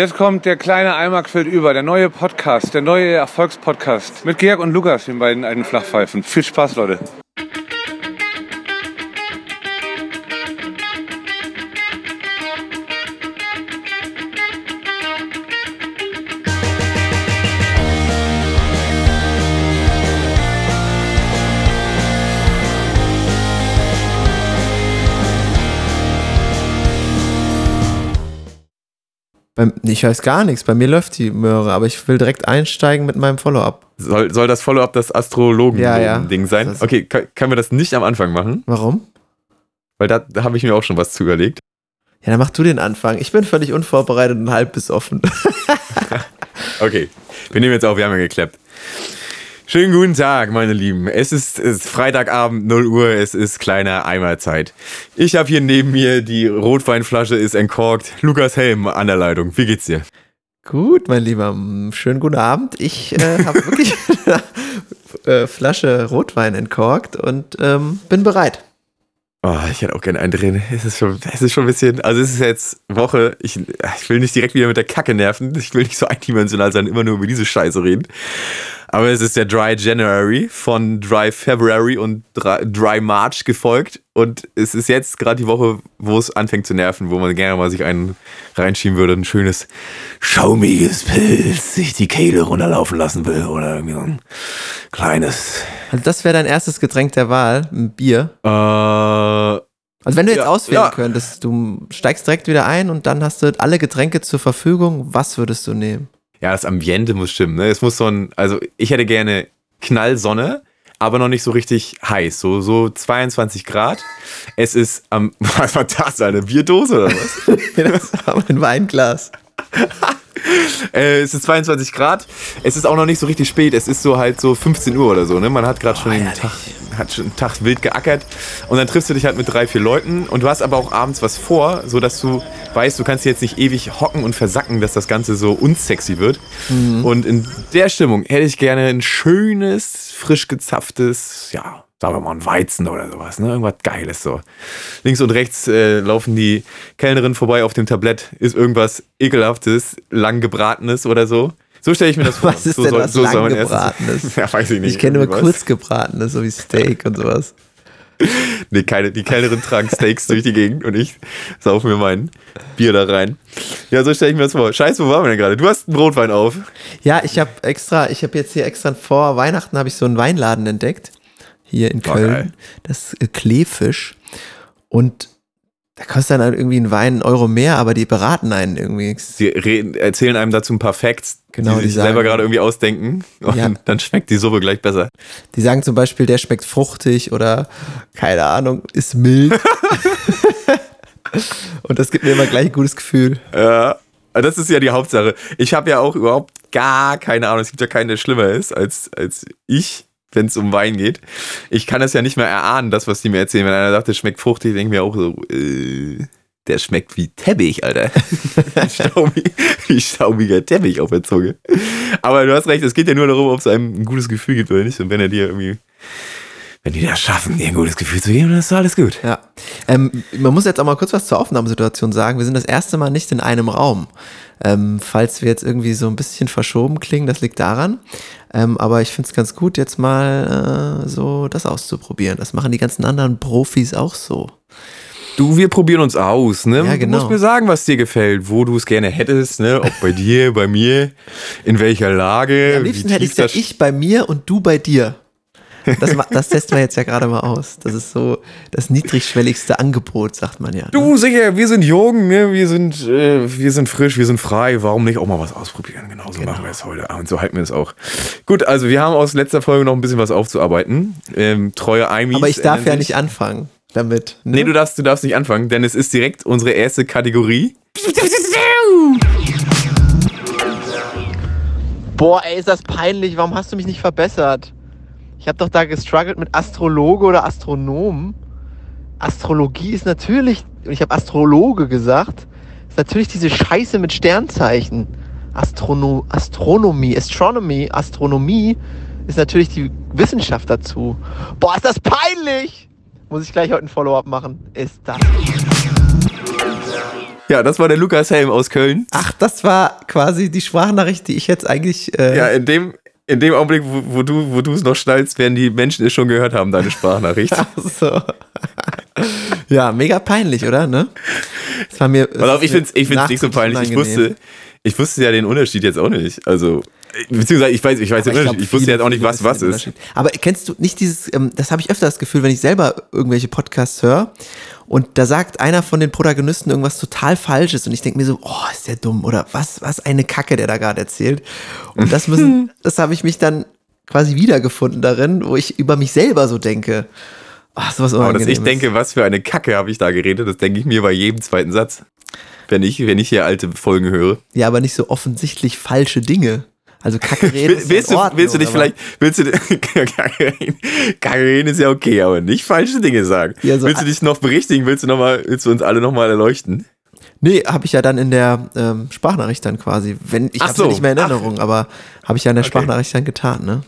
Jetzt kommt der kleine Eimer quillt über, der neue Podcast, der neue Erfolgspodcast mit Georg und Lukas, den beiden alten Flachpfeifen. Viel Spaß, Leute. Ich weiß gar nichts. Bei mir läuft die Möhre, aber ich will direkt einsteigen mit meinem Follow-up. Soll, soll das Follow-up das Astrologen-Ding Ja, ja. sein? Okay, kann, können wir das nicht am Anfang machen? Warum? Weil da, da habe ich mir auch schon was zu überlegt. Ja, dann mach du den Anfang. Ich bin völlig unvorbereitet und halb bis offen. Okay, wir nehmen jetzt auf, wir haben ja geklappt. Schönen guten Tag, meine Lieben. Es ist, ist Freitagabend, 0 Uhr, es ist kleine Eimerzeit. Ich habe hier neben mir, die Rotweinflasche ist entkorkt. Lukas Helm an der Leitung. Wie geht's dir? Gut, mein Lieber. Schönen guten Abend. Ich äh, habe wirklich eine äh, Flasche Rotwein entkorkt und ähm, bin bereit. Oh, ich hätte auch gerne einen drin. Es ist schon, es ist schon ein bisschen, also es ist jetzt Woche, ich, ich will nicht direkt wieder mit der Kacke nerven. Ich will nicht so eindimensional sein, immer nur über diese Scheiße reden. Aber es ist der Dry January von Dry February und Dry, March gefolgt. Und es ist jetzt gerade die Woche, wo es anfängt zu nerven, wo man gerne mal sich einen reinschieben würde. Ein schönes, schaumiges Pilz, sich die Kehle runterlaufen lassen will. Oder irgendwie so ein kleines. Also das wäre dein erstes Getränk der Wahl, ein Bier. Äh, Also wenn du jetzt Ja, auswählen ja. könntest, du steigst direkt wieder ein und dann hast du alle Getränke zur Verfügung. Was würdest du nehmen? Ja, das Ambiente muss stimmen. Ne? Es muss so ein, also ich hätte gerne Knallsonne, aber noch nicht so richtig heiß. So, so 22 Grad. Es ist am, was war das, eine Bierdose oder was? das war mein Weinglas. äh, es ist 22 Grad. Es ist auch noch nicht so richtig spät. Es ist so halt so 15 Uhr oder so. Ne? Man hat gerade schon den Tag, hat schon einen Tag wild geackert. Und dann triffst du dich halt mit drei, vier Leuten. Und du hast aber auch abends was vor, sodass du weißt, du kannst jetzt nicht ewig hocken und versacken, dass das Ganze so unsexy wird. Und in der Stimmung hätte ich gerne ein schönes, frisch gezapftes, ja, sagen wir mal ein Weizen oder sowas, ne? Irgendwas Geiles so. Links und rechts äh, laufen die Kellnerinnen vorbei auf dem Tablett, ist irgendwas ekelhaftes, lang gebratenes oder so. So stelle ich mir das vor. Was ist so denn soll- was so lang gebratenes? Ja, weiß ich nicht. Ich kenne nur irgendwas. kurz gebratenes, so wie Steak und sowas. Nee, keine, die Kellnerin tragen Steaks durch die Gegend und ich saufe mir mein Bier da rein. Ja, so stelle ich mir das vor. Scheiße, wo waren wir denn gerade? Du hast einen Rotwein auf. Ja, ich habe extra, ich habe jetzt hier extra vor Weihnachten habe ich so einen Weinladen entdeckt hier in Oh, Köln. geil. Das ist Kleefisch und da kostet dann halt irgendwie ein Wein einen Euro mehr, aber die beraten einen irgendwie. Sie reden, erzählen einem dazu ein paar Facts, Genau, die die sich sagen- selber gerade irgendwie ausdenken. Und Ja. dann schmeckt die Suppe gleich besser. Die sagen zum Beispiel, der schmeckt fruchtig oder keine Ahnung, ist mild. und das gibt mir immer gleich ein gutes Gefühl. Ja, das ist ja die Hauptsache. Ich habe ja auch überhaupt gar keine Ahnung. Es gibt ja keinen, der schlimmer ist als, als ich, wenn es um Wein geht. Ich kann das ja nicht mehr erahnen, das, was die mir erzählen. Wenn einer sagt, der schmeckt fruchtig, denke ich mir auch so, äh, der schmeckt wie Teppich, Alter. Staubig, wie staubiger Teppich auf der Zunge. Aber du hast recht, es geht ja nur darum, ob es einem ein gutes Gefühl gibt oder nicht. Und wenn er dir irgendwie, wenn die das schaffen, dir ein gutes Gefühl zu geben, dann ist alles gut. Ja. Ähm, man muss jetzt auch mal kurz was zur Aufnahmesituation sagen. Wir sind das erste Mal nicht in einem Raum. Ähm, falls wir jetzt irgendwie so ein bisschen verschoben klingen, das liegt daran. Ähm, aber ich finde es ganz gut, jetzt mal äh, so das auszuprobieren. Das machen die ganzen anderen Profis auch so. Du, wir probieren uns aus, ne? Ja, genau. Du musst mir sagen, was dir gefällt, wo du es gerne hättest, ne? Ob bei dir, bei mir, in welcher Lage. Am wie liebsten hätte ich ja ich bei mir und du bei dir. Das, das testen wir jetzt ja gerade mal aus. Das ist so das niedrigschwelligste Angebot, sagt man ja. ne? Du, sicher, wir sind jung, ne? wir, sind, äh, wir sind frisch, wir sind frei. Warum nicht auch mal was ausprobieren? Genau so machen wir es heute. Und so halten wir es auch. Gut, also wir haben aus letzter Folge noch ein bisschen was aufzuarbeiten. Ähm, treue Eimis. Aber ich darf ändern ja nicht anfangen damit. Ne? Nee, du darfst, du darfst nicht anfangen, denn es ist direkt unsere erste Kategorie. Boah, ey, ist das peinlich. Warum hast du mich nicht verbessert? Ich habe doch da gestruggelt mit Astrologe oder Astronom. Astrologie ist natürlich, und ich habe Astrologe gesagt, ist natürlich diese Scheiße mit Sternzeichen. Astrono Astronomie, Astronomy, Astronomie ist natürlich die Wissenschaft dazu. Boah, ist das peinlich! Muss ich gleich heute ein Follow-up machen. Ist das. Ja, das war der Lukas Helm aus Köln. Ach, das war quasi die Sprachnachricht, die ich jetzt eigentlich. Äh, Ja, in dem, in dem Augenblick, wo, wo du wo du es noch schnallst, werden die Menschen es schon gehört haben, deine Sprachnachricht. Ach so. ja, mega peinlich, oder? Ne? Das war mir. Auf, ich finde es ich find's nicht so peinlich. Ich wusste, ich wusste ja den Unterschied jetzt auch nicht. Also, beziehungsweise ich weiß, ich weiß den Unterschied. Ich wusste jetzt auch nicht, was was ist. Aber kennst du nicht dieses, ähm, das habe ich öfter das Gefühl, wenn ich selber irgendwelche Podcasts höre und da sagt einer von den Protagonisten irgendwas total Falsches und ich denke mir so, oh, ist der dumm oder was, was eine Kacke, der da gerade erzählt. Und das müssen, das habe ich mich dann quasi wiedergefunden darin, wo ich über mich selber so denke. Ach, sowas Aber dass ich denke, was für eine Kacke habe ich da geredet, das denke ich mir bei jedem zweiten Satz. Wenn ich, wenn ich hier alte Folgen höre. Ja, aber nicht so offensichtlich falsche Dinge. Also Kacke reden. ist ja willst, in du, Ordnung, willst du dich aber- vielleicht, willst du, Kacke reden, Kacke reden ist ja okay, aber nicht falsche Dinge sagen. Ja, so- willst du dich noch berichtigen? Willst du noch mal, willst du uns alle nochmal erleuchten? Nee, habe ich ja dann in der ähm, Sprachnachricht dann quasi. Wenn, ich Ach habe so. ja nicht mehr in Erinnerung, aber habe ich ja in der Okay. Sprachnachricht dann getan, ne?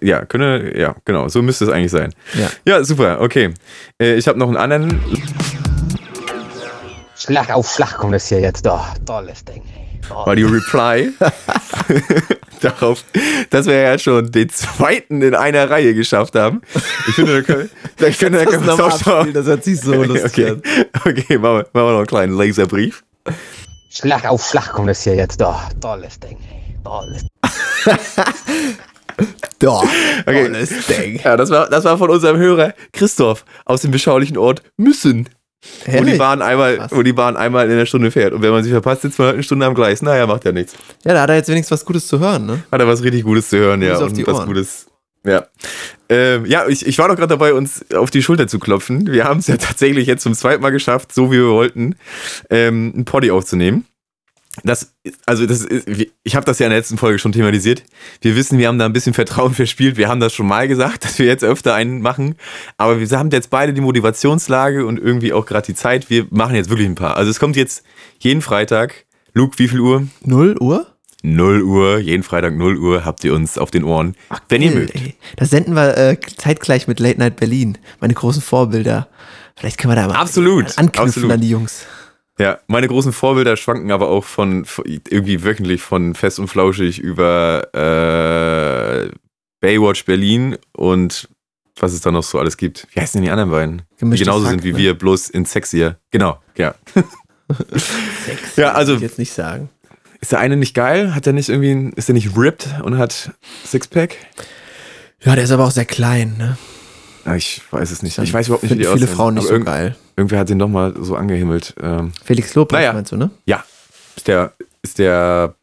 Ja, könne, ja, genau, so müsste es eigentlich sein. Ja. Ja, super, okay. Äh, ich habe noch einen anderen. Schlag auf Schlag kommt das hier jetzt. Doch, tolles Ding. War die Reply darauf, dass wir ja schon den zweiten in einer Reihe geschafft haben. Ich finde, da können, da finde, da Das können wir nochmal es auch schon. das hört sich so lustig Okay, an. okay machen, wir, machen wir noch einen kleinen Laserbrief. Schlag auf Schlag kommt das hier jetzt. Doch, tolles Ding. Tolles Doch, Okay. tolles Ding. Ja, das war, das war von unserem Hörer Christoph aus dem beschaulichen Ort Müssen. Wo die. Bahn einmal, Krass. wo die Bahn einmal in der Stunde fährt. Und wenn man sich verpasst, sitzt man halt eine Stunde am Gleis. Naja, macht ja nichts. Ja, da hat er jetzt wenigstens was Gutes zu hören, ne? Hat er was richtig Gutes zu hören, ja. Gutes auf Und was. Gutes. Ja. Ähm, ja, ich, ich war doch gerade dabei, uns auf die Schulter zu klopfen. Wir haben es ja tatsächlich jetzt zum zweiten Mal geschafft, so wie wir wollten, ähm, einen Poddy aufzunehmen. Das, also das ist, ich habe das ja in der letzten Folge schon thematisiert. Wir wissen, wir haben da ein bisschen Vertrauen verspielt. Wir haben das schon mal gesagt, dass wir jetzt öfter einen machen. Aber wir haben jetzt beide die Motivationslage und irgendwie auch gerade die Zeit. Wir machen jetzt wirklich ein paar. Also es kommt jetzt jeden Freitag. Luke, wie viel Uhr? 0 Uhr? 0 Uhr, jeden Freitag 0 Uhr habt ihr uns auf den Ohren, wenn ihr mögt. ey. Das senden wir äh, zeitgleich mit Late Night Berlin. Meine großen Vorbilder. Vielleicht können wir da mal Absolut, anknüpfen absolut. an die Jungs. Ja, meine großen Vorbilder schwanken aber auch von, von irgendwie wöchentlich von Fest und Flauschig über äh, Baywatch Berlin und was es da noch so alles gibt. Wie heißen denn die anderen beiden? Die Gemischtes genauso Hack, sind wie ne? wir, bloß in sexier. Genau, ja. Sex. Ja, also- ich jetzt nicht sagen. Ist der eine nicht geil? Hat der nicht irgendwie, ist der nicht ripped und hat Sixpack? Ja, der ist aber auch sehr klein, ne? Ich weiß es nicht. Ich weiß überhaupt nicht, wie die viele aussehen. Frauen nicht Aber so geil. Irgendwer hat den doch mal so angehimmelt. Ähm, Felix Lobrecht Naja. meinst du, ne? Ja. Ist der, ist der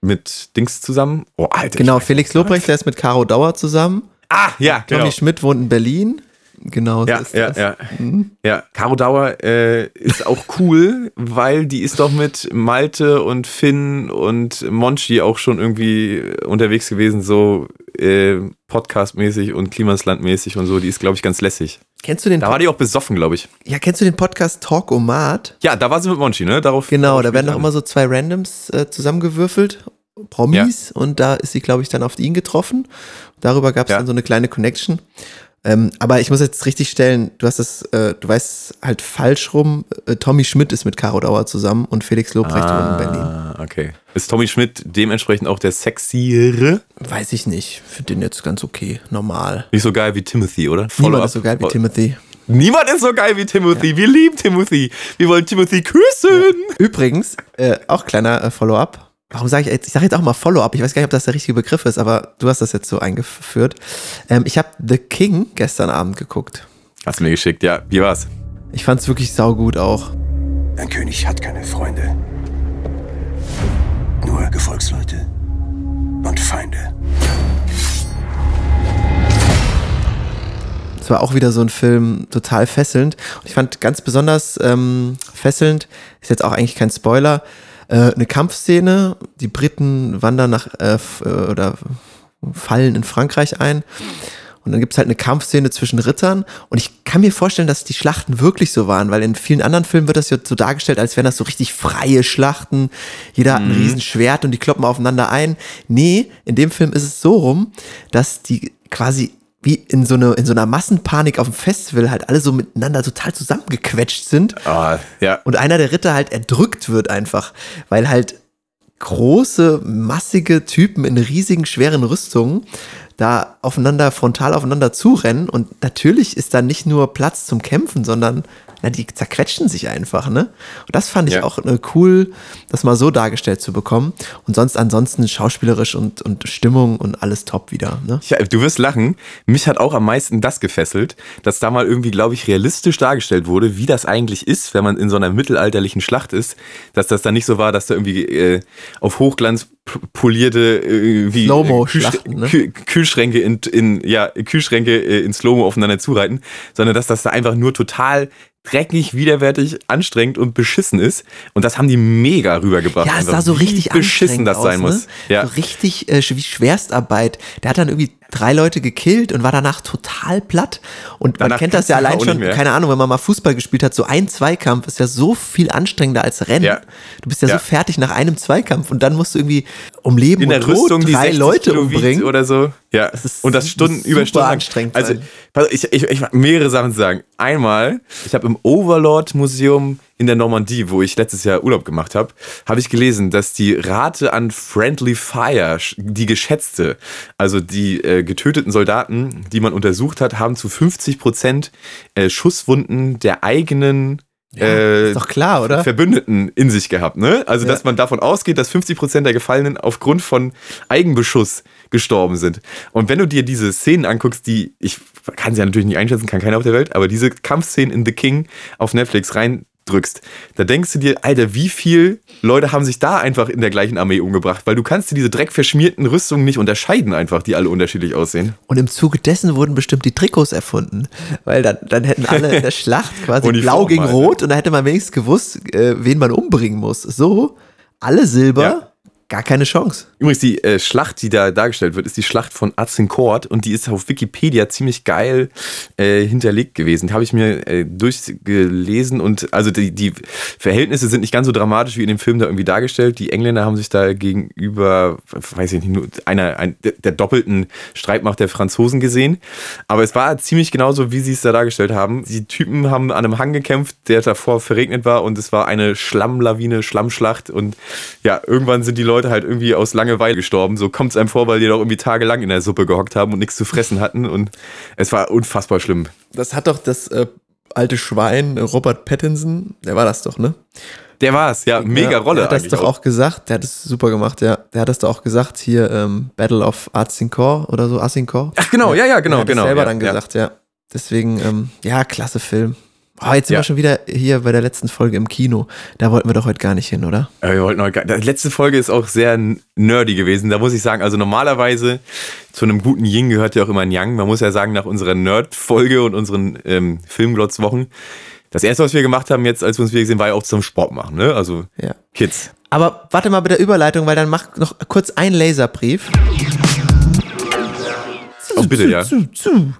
mit Dings zusammen? Oh, Alter. Genau, Felix Lobrecht, der ist mit Caro Dauer zusammen. Ah, ja, Tommy genau. Schmidt wohnt in Berlin. Genau, so Ja, ist ja, das. ja. Mhm. Ja, Caro Dauer äh, ist auch cool, weil die ist doch mit Malte und Finn und Monchi auch schon irgendwie unterwegs gewesen, so äh, Podcast-mäßig und Klimasland-mäßig und so. Die ist, glaube ich, ganz lässig. Kennst du den Da war die auch besoffen, glaube ich. Ja, kennst du den Podcast Talk Omat? Ja, da war sie mit Monchi, ne? Darauf. Genau, da werden doch immer so zwei Randoms äh, zusammengewürfelt, Promis, und da ist sie, glaube ich, dann auf ihn getroffen. Darüber gab es Ja. dann so eine kleine Connection. Ähm, aber ich muss jetzt richtig stellen, du hast das, äh, du weißt halt falsch rum. Äh, Tommy Schmidt ist mit Caro Dauer zusammen und Felix Lobrecht wohnt in Berlin. Ah, okay. Ist Tommy Schmidt dementsprechend auch der sexiere? Weiß ich nicht. Finde den jetzt ganz okay, normal. Nicht so geil wie Timothy, oder? Niemand Follow-up. ist so geil wie Timothy. Niemand ist so geil wie Timothy. Wir lieben Timothy. Wir wollen Timothy küssen. Übrigens, äh, auch kleiner äh, Follow-up. Warum sage ich jetzt, ich sage jetzt auch mal Follow-up, ich weiß gar nicht, ob das der richtige Begriff ist, aber du hast das jetzt so eingeführt. Ähm, ich habe The King gestern Abend geguckt. Hast du mir geschickt, ja. Wie war's? Ich fand es wirklich saugut auch. Ein König hat keine Freunde. Nur Gefolgsleute und Feinde. Es war auch wieder so ein Film total fesselnd. Und ich fand ganz besonders ähm, fesselnd, ist jetzt auch eigentlich kein Spoiler, äh, eine Kampfszene. Die Briten wandern nach äh, äh, oder fallen in Frankreich ein. Und dann gibt's halt eine Kampfszene zwischen Rittern. Und ich kann mir vorstellen, dass die Schlachten wirklich so waren, weil in vielen anderen Filmen wird das ja so dargestellt, als wären das so richtig freie Schlachten. Jeder hat ein Riesenschwert und die kloppen aufeinander ein. Nee, in dem Film ist es so rum, dass die quasi wie in so, eine, in so einer Massenpanik auf dem Festival halt alle so miteinander total zusammengequetscht sind Ah, ja. und einer der Ritter halt erdrückt wird einfach, weil halt große, massige Typen in riesigen, schweren Rüstungen da aufeinander, frontal aufeinander zurennen und natürlich ist da nicht nur Platz zum Kämpfen, sondern na, die zerquetschen sich einfach, ne? Und das fand ich Ja. auch äh, cool, das mal so dargestellt zu bekommen. Und sonst ansonsten schauspielerisch und, und Stimmung und alles top wieder, ne? Ja, du wirst lachen. Mich hat auch am meisten das gefesselt, dass da mal irgendwie, glaube ich, realistisch dargestellt wurde, wie das eigentlich ist, wenn man in so einer mittelalterlichen Schlacht ist. Dass das dann nicht so war, dass da irgendwie äh, auf Hochglanz polierte äh, wie Slow-Mo-Schlachten, ne? Kühl- Kühlschränke in, in ja Kühlschränke äh, in Slow-Mo aufeinander zureiten, sondern dass das da einfach nur total dreckig, widerwärtig, anstrengend und beschissen ist. Und das haben die mega rübergebracht. Ja, es einfach, sah so wie richtig beschissen das aus, sein ne? muss. Ja. So richtig äh, wie Schwerstarbeit. Der hat dann irgendwie drei Leute gekillt und war danach total platt. Und man Danach kennt das ja allein schon, keine Ahnung, wenn man mal Fußball gespielt hat, so ein Zweikampf ist ja so viel anstrengender als Rennen. Ja. Du bist ja, Ja. so fertig nach einem Zweikampf und dann musst du irgendwie um Leben in und Tod Rüstung drei 60 Leute Kilo umbringen. oder so. Ja, ist und das Stunden über Stunden. anstrengend Also ich, ich, ich mehrere Sachen zu sagen. Einmal, ich habe im Overlord Museum in der Normandie, wo ich letztes Jahr Urlaub gemacht habe, habe ich gelesen, dass die Rate an Friendly Fire, die geschätzte, also die äh, getöteten Soldaten, die man untersucht hat, haben zu 50 Prozent äh, Schusswunden der eigenen äh, ist doch klar, oder? Verbündeten in sich gehabt. Ne? Also, Ja. dass man davon ausgeht, dass 50 Prozent der Gefallenen aufgrund von Eigenbeschuss gestorben sind. Und wenn du dir diese Szenen anguckst, die, ich kann sie ja natürlich nicht einschätzen, kann keiner auf der Welt, aber diese Kampfszenen in The King auf Netflix reindrückst, da denkst du dir, Alter, wie viel Leute haben sich da einfach in der gleichen Armee umgebracht? Weil du kannst dir diese dreckverschmierten Rüstungen nicht unterscheiden einfach, die alle unterschiedlich aussehen. Und im Zuge dessen wurden bestimmt die Trikots erfunden. Weil dann, dann hätten alle in der Schlacht quasi blau gegen ne? rot und da hätte man wenigstens gewusst, äh, wen man umbringen muss. So, alle Silber, Ja. Gar keine Chance. Übrigens, die äh, Schlacht, die da dargestellt wird, ist die Schlacht von Azincourt und die ist auf Wikipedia ziemlich geil äh, hinterlegt gewesen. Die habe ich mir äh, durchgelesen und also die, die Verhältnisse sind nicht ganz so dramatisch wie in dem Film da irgendwie dargestellt. Die Engländer haben sich da gegenüber, weiß ich nicht, nur einer, ein, der, doppelten Streitmacht der Franzosen gesehen. Aber es war ziemlich genauso, wie sie es da dargestellt haben. Die Typen haben an einem Hang gekämpft, der davor verregnet war und es war eine Schlammlawine, Schlammschlacht und ja, irgendwann sind die Leute halt irgendwie aus Langeweile gestorben. So kommt es einem vor, weil die doch irgendwie tagelang in der Suppe gehockt haben und nichts zu fressen hatten und es war unfassbar schlimm. Das hat doch das äh, alte Schwein äh, Robert Pattinson, der war das doch, ne? Der war's, ja, mega ja, Rolle Der hat das doch auch gesagt, der hat es super gemacht, ja. Der hat das doch auch gesagt, hier ähm, Battle of Azincourt oder so, Azincourt. Ach genau, ja, ja, genau, er hat das genau. selber ja, dann ja. gesagt, ja. Deswegen, ähm, ja, klasse Film. Oh, jetzt sind Ja. wir schon wieder hier bei der letzten Folge im Kino. Da wollten wir doch heute gar nicht hin, oder? Ja, wir wollten heute gar- Die letzte Folge ist auch sehr nerdy gewesen. Da muss ich sagen, also normalerweise zu einem guten Yin gehört ja auch immer ein Yang. Man muss ja sagen, nach unserer Nerd-Folge und unseren ähm, Filmglotz-Wochen, das erste, was wir gemacht haben jetzt, als wir uns wieder gesehen, war ja auch zum Sport machen. Ne? Also Ja. Kids. Aber warte mal bei der Überleitung, weil dann mach noch kurz einen Laserbrief. Oh, bitte, ja.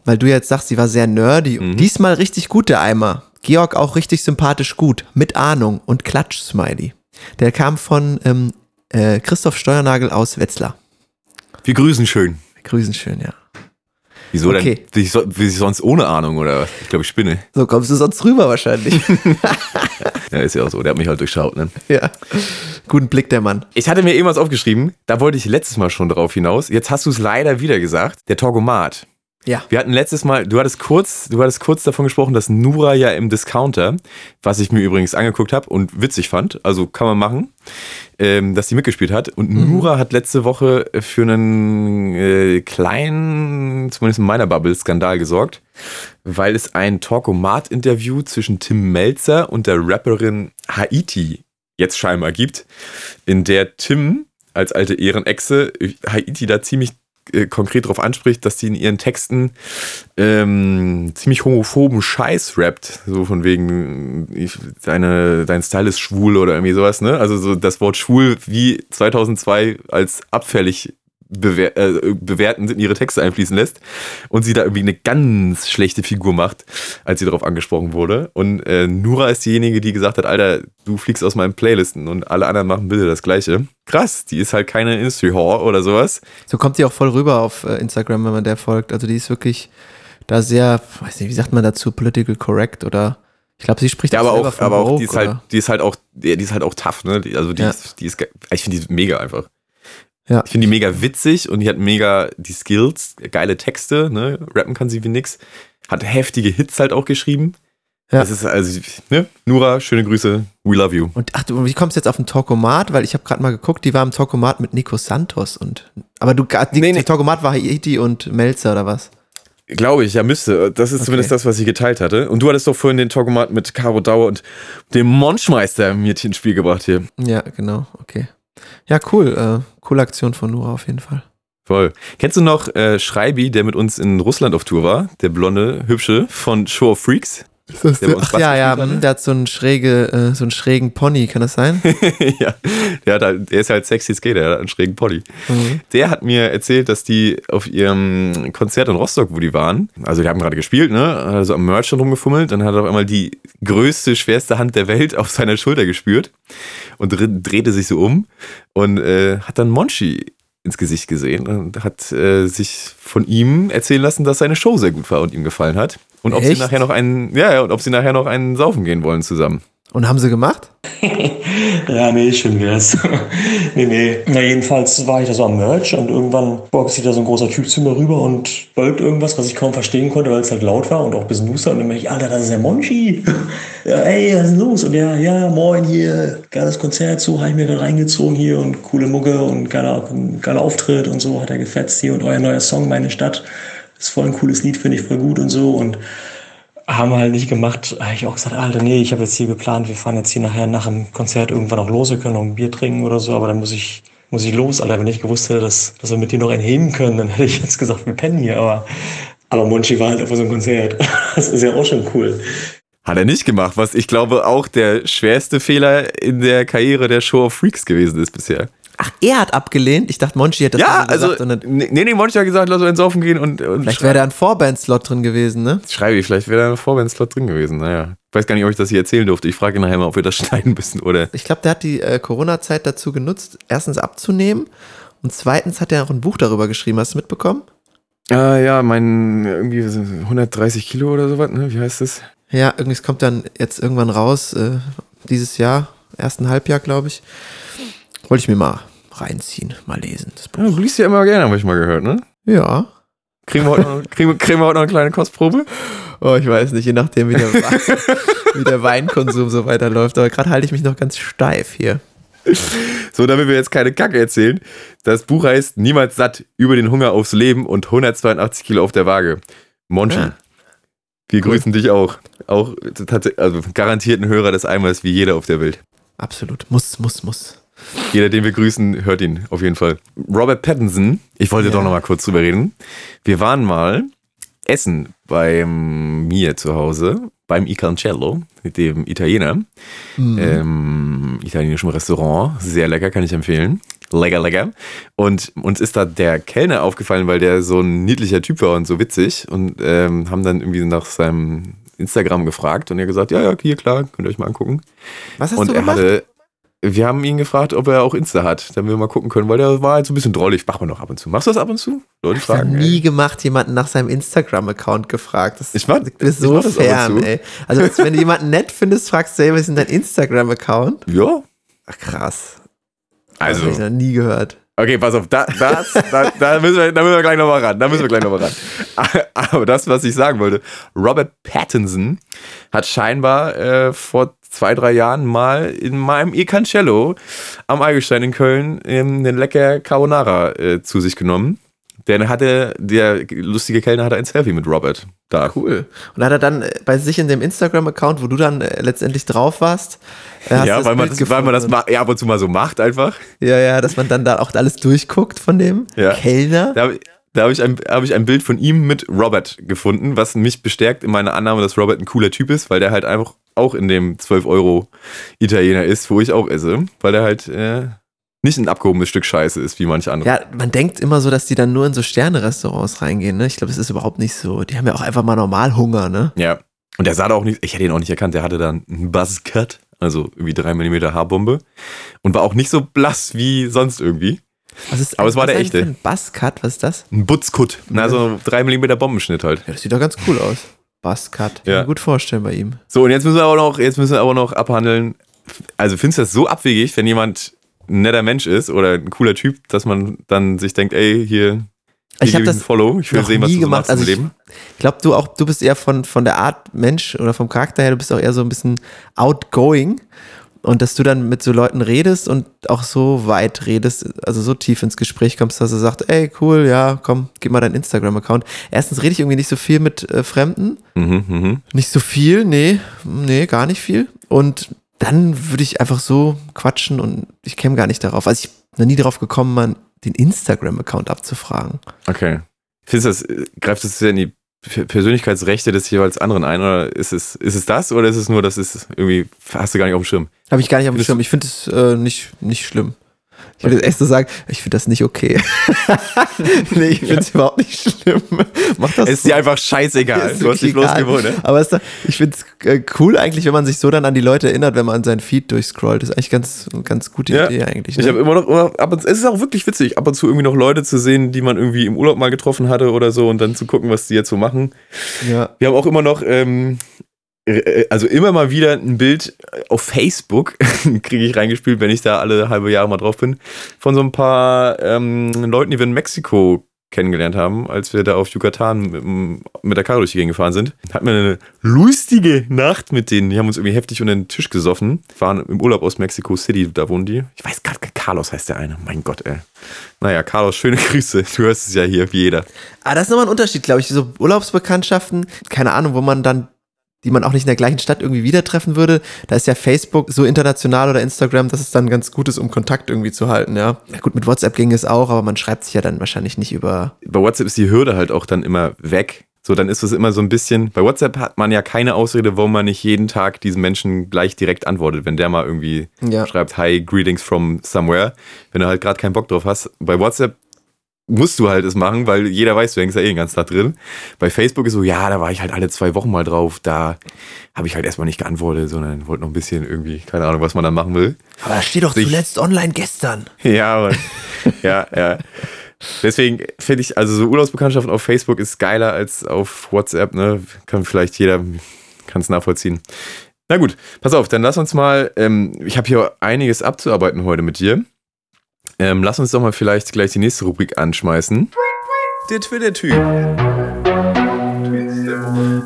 Weil du jetzt sagst, sie war sehr nerdy. Mhm. Diesmal richtig gut, der Eimer. Georg auch richtig sympathisch gut. Mit Ahnung und Klatsch-Smiley. Der kam von ähm, äh, Christoph Steuernagel aus Wetzlar. Wir grüßen schön. Grüßen schön, ja. Wieso Okay. denn? Wie, so, wie sonst ohne Ahnung oder was? Ich glaube, ich spinne. So kommst du sonst rüber wahrscheinlich. Ja, ist ja auch so. Der hat mich halt durchschaut. Ne? ja. Guten Blick, der Mann. Ich hatte mir eben was aufgeschrieben. Da wollte ich letztes Mal schon drauf hinaus. Jetzt hast du es leider wieder gesagt. Der Torgomat. Ja. Wir hatten letztes Mal, du hattest kurz, du hattest kurz davon gesprochen, dass Nura ja im Discounter, was ich mir übrigens angeguckt habe und witzig fand, also kann man machen, ähm, dass sie mitgespielt hat. Und Nura hat letzte Woche für einen äh, kleinen, zumindest in meiner Bubble, Skandal gesorgt, weil es ein Talkomat-Interview zwischen Tim Melzer und der Rapperin Haiti jetzt scheinbar gibt, in der Tim als alte Ehrenechse Haiti da ziemlich äh, konkret darauf anspricht, dass sie in ihren Texten ähm, ziemlich homophoben Scheiß rappt. So von wegen, ich, deine, dein Style ist schwul oder irgendwie sowas, ne? Also so das Wort schwul wie 2002 als abfällig bewer äh, bewertend in ihre Texte einfließen lässt und sie da irgendwie eine ganz schlechte Figur macht, als sie darauf angesprochen wurde. Und äh, Nura ist diejenige, die gesagt hat, Alter, du fliegst aus meinen Playlisten und alle anderen machen bitte das Gleiche. Krass, die ist halt keine Industry Whore oder sowas. So kommt sie auch voll rüber auf äh, Instagram, wenn man der folgt. Also die ist wirklich da sehr, weiß nicht, wie sagt man dazu, political correct oder ich glaube, sie spricht Ja, aber auch, aber auch die ist halt, oder? die ist halt auch, die ist halt auch tough, ne? Also die Ja. ist, die ist, ich finde die mega einfach. Ja. Ich finde die mega witzig und die hat mega die Skills, geile Texte, ne? Rappen kann sie wie nix. Hat heftige Hits halt auch geschrieben. Ja. Das ist also, ne? Nura, schöne Grüße, we love you. Und ach du, wie kommst du jetzt auf den Talkomat? Weil ich habe gerade mal geguckt, die war im Talkomat mit Nico Santos und aber du die, Nee, nee. Talkomat war Haiti und Melzer oder was? Glaube ich, ja, müsste. Das ist Okay. zumindest das, was ich geteilt hatte. Und du hattest doch vorhin den Talkomat mit Caro Dauer und dem Monschmeister mit ins Spiel gebracht hier. Ja, genau, okay. Ja, cool, äh, coole Aktion von Nora auf jeden Fall. Voll. Kennst du noch äh, Schreibi, der mit uns in Russland auf Tour war? Der blonde, hübsche von Show of Freaks? Der bei uns Ach ja, ja, hm, der hat so einen schräge, äh, so einen schrägen Pony, kann das sein? ja, der, hat halt, der ist halt sexy Skater, der hat einen schrägen Body. Mhm. Der hat mir erzählt, dass die auf ihrem Konzert in Rostock, wo die waren, also die haben gerade gespielt, ne, hat er so am Merch schon rumgefummelt, dann hat er auf einmal die größte, schwerste Hand der Welt auf seiner Schulter gespürt und dr- drehte sich so um und äh, hat dann Monchi ins Gesicht gesehen und hat äh, sich von ihm erzählen lassen, dass seine Show sehr gut war und ihm gefallen hat. Und ob sie Echt? nachher noch einen, ja, und ob sie nachher noch einen saufen gehen wollen zusammen. Und haben sie gemacht? Ja, nee, schön wär's. nee, nee. Na, jedenfalls war ich da so am Merch und irgendwann beugt sich da so ein großer Typ zu mir rüber und beugt irgendwas, was ich kaum verstehen konnte, weil es halt laut war und auch ein bisschen duster. Und dann merke ich, Alter, das ist der Monchi. ja, ey, was ist los? Und ja, ja, moin hier, geiles Konzert, so, habe ich mir da reingezogen hier und coole Mucke und geiler, geiler Auftritt und so, hat er gefetzt hier und euer neuer Song, Meine Stadt. Ist voll ein cooles Lied, finde ich voll gut und so. Und haben wir halt nicht gemacht. Habe ich auch gesagt, Alter, nee, ich habe jetzt hier geplant, wir fahren jetzt hier nachher nach dem Konzert irgendwann auch los, wir können noch ein Bier trinken oder so, aber dann muss ich, muss ich los, Alter. Wenn ich gewusst hätte, dass, dass wir mit dir noch einen heben können, dann hätte ich jetzt gesagt, wir pennen hier, aber, aber Monchi war halt auf so einem Konzert. Das ist ja auch schon cool. Hat er nicht gemacht, was ich glaube auch der schwerste Fehler in der Karriere der Show of Freaks gewesen ist bisher. Ach, er hat abgelehnt. Ich dachte, Monchi hätte das ja, so gesagt. also, nee, nee, Monchi hat gesagt, lass uns saufen gehen und, und vielleicht wäre da ein Vorband-Slot drin gewesen, ne? schreibe ich, vielleicht wäre da ein Vorwärtslot drin gewesen. Naja, ich weiß gar nicht, ob ich das hier erzählen durfte. Ich frage nachher mal, ob wir das schneiden müssen oder. Ich glaube, der hat die äh, Corona-Zeit dazu genutzt, erstens abzunehmen und zweitens hat er auch ein Buch darüber geschrieben. Hast du mitbekommen? Ah ja, mein irgendwie so 130 Kilo oder sowas, ne? Wie heißt das? Ja, irgendwie es kommt dann jetzt irgendwann raus, äh, dieses Jahr, ersten Halbjahr, glaube ich. Wollte ich mir mal reinziehen, mal lesen. Ja, du liest ja immer gerne, habe ich mal gehört, ne? Ja. Kriegen wir heute noch, kriegen, kriegen wir heute noch eine kleine Kostprobe? Oh, ich weiß nicht, je nachdem, wie der, wie der Weinkonsum so weiterläuft. Aber gerade halte ich mich noch ganz steif hier. So, damit wir jetzt keine Kacke erzählen. Das Buch heißt Niemals satt über den Hunger aufs Leben und 182 Kilo auf der Waage. Monchi, Ja. wir grüßen dich auch. Auch tats- also garantiert ein Hörer des Eimers wie jeder auf der Welt. Absolut. Muss, muss, muss. Jeder, den wir grüßen, hört ihn auf jeden Fall. Robert Pattinson, ich wollte Ja. doch noch mal kurz drüber reden. Wir waren mal essen bei mir zu Hause, beim I Cancello, mit dem Italiener. Mhm. Ähm, italienischem Restaurant. Sehr lecker, kann ich empfehlen. Lecker, lecker. Und uns ist da der Kellner aufgefallen, weil der so ein niedlicher Typ war und so witzig. Und ähm, haben dann irgendwie nach seinem Instagram gefragt und er gesagt, ja, ja, hier, klar, könnt ihr euch mal angucken. Was hast und du er gemacht? hatte, wir haben ihn gefragt, ob er auch Insta hat, damit wir mal gucken können, weil der war halt so ein bisschen drollig. Machen wir noch ab und zu. Machst du das ab und zu? Leute ich habe nie ey. gemacht, jemanden nach seinem Instagram-Account gefragt. Das Ich mach- mir ich so mach das fern, ey. Also, als wenn du jemanden nett findest, fragst du, hey, was ist denn dein Instagram-Account? Ja. Ach, krass. Das Also, habe ich noch nie gehört. Okay, pass auf, da, das, da, da, müssen wir, da müssen wir gleich nochmal ran. Da müssen wir gleich nochmal ran. Aber das, was ich sagen wollte, Robert Pattinson hat scheinbar äh, vor zwei, drei Jahren mal in meinem E Cancello am Eigelstein in Köln ähm, den lecker Carbonara äh, zu sich genommen. Denn hatte, der lustige Kellner hatte ein Selfie mit Robert da. Cool. Und hat er dann äh, bei sich in dem Instagram-Account, wo du dann äh, letztendlich drauf warst, äh, Ja, weil man, das, weil man das gefunden? ma ja, ab und zu mal so macht einfach. Ja, ja, dass man dann da auch alles durchguckt von dem Ja. Kellner. Da, hab- da habe ich, ein, hab ich ein Bild von ihm mit Robert gefunden, was mich bestärkt in meiner Annahme, dass Robert ein cooler Typ ist, weil der halt einfach auch in dem 12 Euro Italiener ist, wo ich auch esse, weil der halt äh, nicht ein abgehobenes Stück Scheiße ist, wie manche andere. Ja, man denkt immer so, dass die dann nur in so Sterne-Restaurants reingehen, ne? Ich glaube, das ist überhaupt nicht so. Die haben ja auch einfach mal normal Hunger, ne? Ja. Und der sah da auch nicht, ich hätte ihn auch nicht erkannt, der hatte dann einen Buzzcut, also irgendwie 3 mm Haarbombe und war auch nicht so blass wie sonst irgendwie. Was ist, Aber es war der echte. Ein Buzzcut, was ist das? Ein Butzkut, na so 3 mm Bombenschnitt halt. Ja, das sieht doch ganz cool aus. Buzzcut. Kann ich Ja. mir gut vorstellen bei ihm. So, und jetzt müssen wir aber noch, jetzt müssen wir aber noch abhandeln. Also findest du das so abwegig, wenn jemand ein netter Mensch ist oder ein cooler Typ, dass man dann sich denkt, ey, hier, Ich ich habe ich ein das Follow, ich will sehen, was du so gemacht. machst im Also ich Leben. glaube, du auch, du bist eher von, von der Art Mensch oder vom Charakter her, du bist auch eher so ein bisschen outgoing. Und dass du dann mit so Leuten redest und auch so weit redest, also so tief ins Gespräch kommst, dass du sagst, ey, cool, ja, komm, gib mal deinen Instagram-Account. Erstens rede ich irgendwie nicht so viel mit äh, Fremden. Mhm, mhm. Nicht so viel, nee, nee, gar nicht viel. Und dann würde ich einfach so quatschen und ich käme gar nicht darauf. Also ich bin noch nie darauf gekommen, mal den Instagram-Account abzufragen. Okay. Findest du das, greift das sehr in die Persönlichkeitsrechte des jeweils anderen ein oder ist es, ist es das oder ist es nur, dass es irgendwie, hast du gar nicht auf dem Schirm? Habe ich gar nicht auf dem Schirm. Ich finde es äh, nicht, nicht schlimm. Ich würde jetzt echt so sagen, ich finde das nicht okay. nee, ich finde es überhaupt nicht schlimm. Mach das ist dir einfach scheißegal. Ist Du hast dich bloß gewohnt, ne? Aber doch- ich finde es äh, cool eigentlich, wenn man sich so dann an die Leute erinnert, wenn man an seinen Feed durchscrollt. Das ist eigentlich ganz, ganz gute Ja. Idee eigentlich. Ich Ne? habe immer noch, immer, ab und, es ist auch wirklich witzig, ab und zu irgendwie noch Leute zu sehen, die man irgendwie im Urlaub mal getroffen hatte oder so und dann zu gucken, was die jetzt so machen. ja. Wir haben auch immer noch, ähm, äh, also immer mal wieder ein Bild auf Facebook, kriege ich reingespielt, wenn ich da alle halbe Jahre mal drauf bin, von so ein paar ähm, Leuten, die wir in Mexiko kennengelernt haben, als wir da auf Yucatan mit, mit der Karre durch die Gegend gefahren sind. Hatten wir eine lustige Nacht mit denen. Die haben uns irgendwie heftig unter den Tisch gesoffen. Waren im Urlaub aus Mexico City, da wohnen die. Ich weiß gerade, Carlos heißt der eine. Mein Gott, ey. Naja, Carlos, schöne Grüße. Du hörst es ja hier, wie jeder. Aber das ist nochmal ein Unterschied, glaube ich. So Urlaubsbekanntschaften, keine Ahnung, wo man dann, die man auch nicht in der gleichen Stadt irgendwie wieder treffen würde. Da ist ja Facebook so international oder Instagram, dass es dann ganz gut ist, um Kontakt irgendwie zu halten, ja. ja gut, mit WhatsApp ging es auch, aber man schreibt sich ja dann wahrscheinlich nicht über. bei WhatsApp ist die Hürde halt auch dann immer weg. So, dann ist es immer so ein bisschen. Bei WhatsApp hat man ja keine Ausrede, warum man nicht jeden Tag diesem Menschen gleich direkt antwortet, wenn der mal irgendwie Ja. schreibt, Hi, greetings from somewhere. Wenn du halt gerade keinen Bock drauf hast. Bei WhatsApp musst du halt es machen, weil jeder weiß, du hängst ja eh den ganzen Tag drin. Bei Facebook ist so, ja, da war ich halt alle zwei Wochen mal drauf. Da habe ich halt erstmal nicht geantwortet, sondern wollte noch ein bisschen irgendwie, keine Ahnung, was man da machen will. Aber da steht doch Sich- zuletzt online gestern. Ja, Mann. ja, ja. Deswegen finde ich, also so Urlaubsbekanntschaften auf Facebook ist geiler als auf WhatsApp, ne? Kann vielleicht jeder, kann es nachvollziehen. Na gut, pass auf, dann lass uns mal, ähm, ich habe hier einiges abzuarbeiten heute mit dir. Ähm, lass uns doch mal vielleicht gleich die nächste Rubrik anschmeißen. Der Twitter-Typ.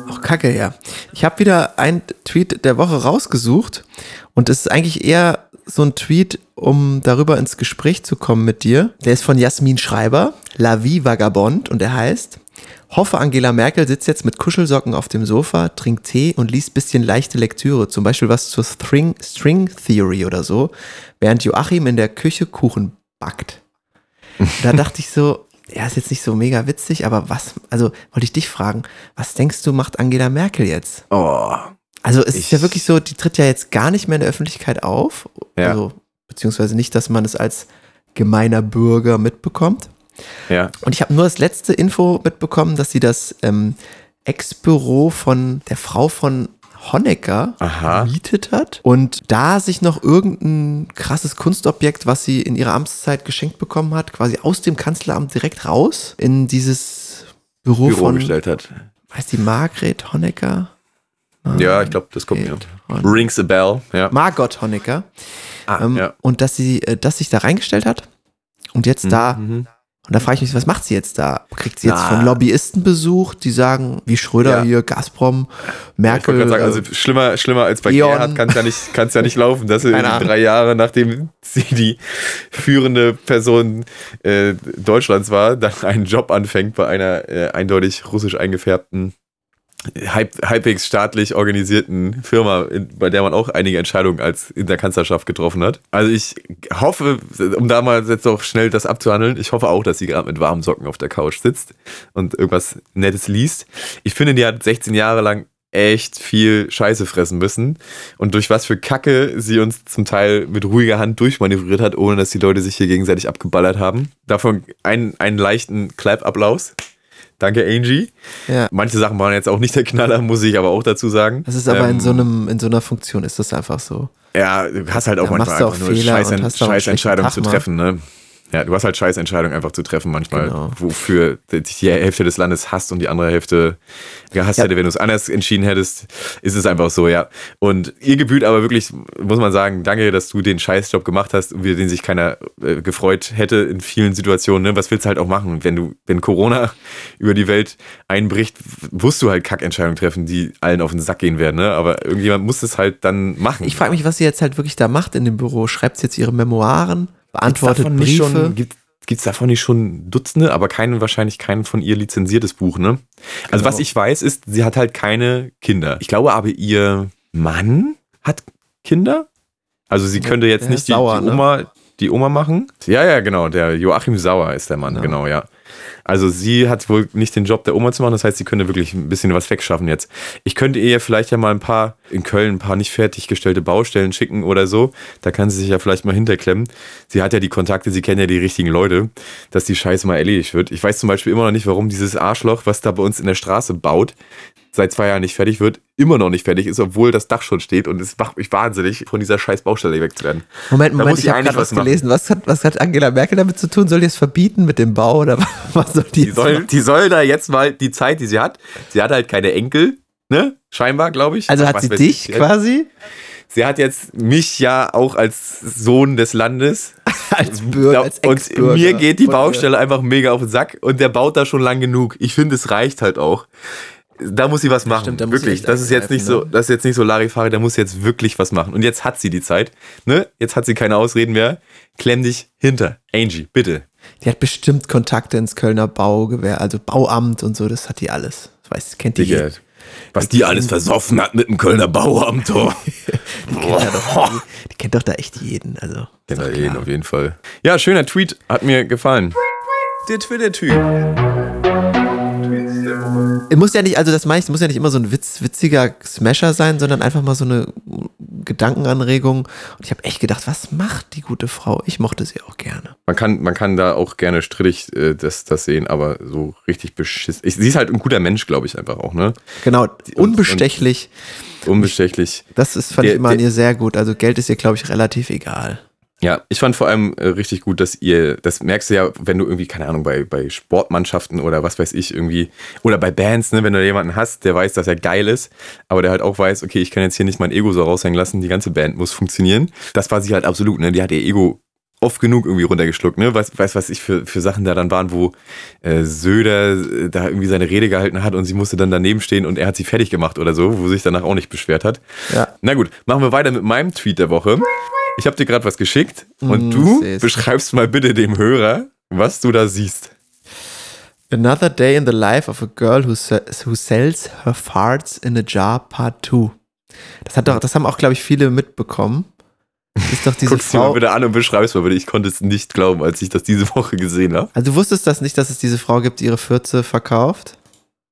Auch kacke, ja. Ich habe wieder einen Tweet der Woche rausgesucht und es ist eigentlich eher so ein Tweet, um darüber ins Gespräch zu kommen mit dir. Der ist von Jasmin Schreiber, La Vie Vagabond und der heißt Hoffe, Angela Merkel sitzt jetzt mit Kuschelsocken auf dem Sofa, trinkt Tee und liest bisschen leichte Lektüre, zum Beispiel was zur String, String Theory oder so, während Joachim in der Küche Kuchen backt. Da dachte ich so, ja, ist jetzt nicht so mega witzig, aber was, also wollte ich dich fragen, was denkst du, macht Angela Merkel jetzt? Oh. Also es ist ja wirklich so, die tritt ja jetzt gar nicht mehr in der Öffentlichkeit auf. Ja. Also, beziehungsweise nicht, dass man es als gemeiner Bürger mitbekommt. Ja. Und ich habe nur das letzte Info mitbekommen, dass sie das ähm, Ex-Büro von der Frau von Honecker Aha. gemietet hat und da sich noch irgendein krasses Kunstobjekt, was sie in ihrer Amtszeit geschenkt bekommen hat, quasi aus dem Kanzleramt direkt raus in dieses Büro, Büro von, gestellt hat. heißt die Margret Honecker? Ja, ich glaube, das kommt mir. Honecker. Rings a bell. Ja. Margot Honecker. Ah, Ähm, ja. Und dass sie äh, das sich da reingestellt hat und jetzt da, Mhm. Und da frage ich mich, was macht sie jetzt da? Kriegt sie jetzt Na. von Lobbyisten Besuch, die sagen, wie Schröder Ja. hier, Gazprom, Ich Merkel. gerade sagen, äh, also schlimmer, schlimmer als bei Eon. Gerhard kann es ja, nicht- kann's ja nicht laufen, dass sie drei Jahre, nachdem sie die führende Person äh, Deutschlands war, dann einen Job anfängt bei einer äh, eindeutig russisch eingefärbten, halb, halbwegs staatlich organisierten Firma, in, bei der man auch einige Entscheidungen als in der Kanzlerschaft getroffen hat. Also ich hoffe, um da mal jetzt auch schnell das abzuhandeln, ich hoffe auch, dass sie gerade mit warmen Socken auf der Couch sitzt und irgendwas Nettes liest. Ich finde, die hat 16 Jahre lang echt viel Scheiße fressen müssen. Und durch was für Kacke sie uns zum Teil mit ruhiger Hand durchmanövriert hat, ohne dass die Leute sich hier gegenseitig abgeballert haben. Davon einen, einen leichten Clap-Applaus. Danke, Angie. Ja. Manche Sachen waren jetzt auch nicht der Knaller, muss ich aber auch dazu sagen. Das ist aber in Ähm, so einem, in so einer Funktion ist das einfach so. Ja, du hast halt auch Da manchmal auch einfach nur Fehler Scheiß, Scheißentscheidungen zu Tag treffen, ne? Ja, du hast halt Scheißentscheidungen einfach zu treffen manchmal, Genau. wofür dich die Hälfte des Landes hasst und die andere Hälfte gehasst Ja. hätte, wenn du es anders entschieden hättest, ist es einfach so, ja. Und ihr gebührt aber wirklich, muss man sagen, danke, dass du den Scheißjob gemacht hast, über den sich keiner äh, gefreut hätte in vielen Situationen. Ne? Was willst du halt auch machen? Wenn du, wenn Corona über die Welt einbricht, musst du halt Kackentscheidungen treffen, die allen auf den Sack gehen werden, ne? Aber irgendjemand muss es halt dann machen. Ich frage mich, was sie jetzt halt wirklich da macht in dem Büro. Schreibt sie jetzt ihre Memoiren? Beantwortet nicht Briefe? schon, gibt es davon nicht schon Dutzende, aber keinen, wahrscheinlich kein von ihr lizenziertes Buch, ne? Also Genau. was ich weiß, ist, sie hat halt keine Kinder. Ich glaube aber, ihr Mann hat Kinder. Also sie könnte jetzt der nicht die, Sauer, die ne? Oma, die Oma machen. Ja, ja, genau. Der Joachim Sauer ist der Mann, Genau. genau, ja. Also sie hat wohl nicht den Job der Oma zu machen, das heißt, sie könnte wirklich ein bisschen was wegschaffen jetzt. Ich könnte ihr vielleicht ja mal ein paar, in Köln ein paar nicht fertiggestellte Baustellen schicken oder so. Da kann sie sich ja vielleicht mal hinterklemmen. Sie hat ja die Kontakte, sie kennt ja die richtigen Leute, dass die Scheiße mal erledigt wird. Ich weiß zum Beispiel immer noch nicht, warum dieses Arschloch, was da bei uns in der Straße baut, seit zwei Jahren nicht fertig wird, immer noch nicht fertig ist, obwohl das Dach schon steht und es macht mich wahnsinnig, von dieser scheiß Baustelle weg zu werden. Moment, Moment, muss ich sie habe gerade was gelesen. Was hat, was hat Angela Merkel damit zu tun? Soll die es verbieten mit dem Bau oder was soll die, Die jetzt soll, machen? die soll da jetzt mal die Zeit, die sie hat, sie hat halt keine Enkel, ne? Scheinbar, glaube ich. Also Ach, hat sie dich ich. quasi Sie hat jetzt mich ja auch als Sohn des Landes. als Bürger, als und mir geht die. Baustelle einfach mega auf den Sack und der baut da schon lang genug. Ich finde, es reicht halt auch. Da muss sie was machen. stimmt, da muss sie wirklich. Das ist jetzt nicht so, ne? das ist jetzt nicht so Larifari, da muss sie jetzt wirklich was machen. Und jetzt hat sie die Zeit. Ne? Jetzt hat sie keine Ausreden mehr. Klemm dich hinter. Angie, bitte. Die hat bestimmt Kontakte ins Kölner Baugewehr, also Bauamt und so, das hat die alles. Das weiß, kennt die. Sicherheit. Was die alles versoffen hat mit dem Kölner Bauamt. Oh. Die kennt, ja doch, die, die kennt doch da echt jeden. Also, Kennt er jeden auf jeden Fall. Ja, schöner Tweet. Hat mir gefallen. Der Twitter-Typ. Es muss ja nicht, also das meine ich, es muss ja nicht immer so ein witz, witziger Smasher sein, sondern einfach mal so eine Gedankenanregung. Und ich habe echt gedacht, was macht die gute Frau? Ich mochte sie auch gerne. Man kann, man kann da auch gerne strittig äh, das, das sehen, aber so richtig beschissen. Ich, sie ist halt ein guter Mensch, glaube ich, einfach auch, ne? Genau, unbestechlich. Unbestechlich. Das ist, fand Der- ich immer an der- ihr sehr gut. Also Geld ist ihr, glaube ich, relativ egal. Ja, ich fand vor allem äh, richtig gut, dass ihr, das merkst du ja, wenn du irgendwie, keine Ahnung, bei, bei Sportmannschaften oder was weiß ich irgendwie, oder bei Bands, ne, wenn du jemanden hast, der weiß, dass er geil ist, aber der halt auch weiß, okay, ich kann jetzt hier nicht mein Ego so raushängen lassen, die ganze Band muss funktionieren. Das war sie halt absolut, ne? Die hat ihr Ego oft genug irgendwie runtergeschluckt, ne? Weiß, weiß was ich für, für Sachen da dann waren, wo äh, Söder äh, da irgendwie seine Rede gehalten hat und sie musste dann daneben stehen und er hat sie fertig gemacht oder so, wo sie sich danach auch nicht beschwert hat. Ja. Na gut, machen wir weiter mit meinem Tweet der Woche. Ich habe dir gerade was geschickt und Mm, du seh's. beschreibst mal bitte dem Hörer, was du da siehst. Another Day in the Life of a Girl who, who Sells Her Farts in a Jar Part 2. Das, hat doch, das haben auch, glaube ich, viele mitbekommen. Das ist doch diese Guck's dir mal Frau. bitte an und beschreib's mal bitte. Ich konnte es nicht glauben, als ich das diese Woche gesehen habe. Also du wusstest das nicht, dass es diese Frau gibt, die ihre Fürze verkauft?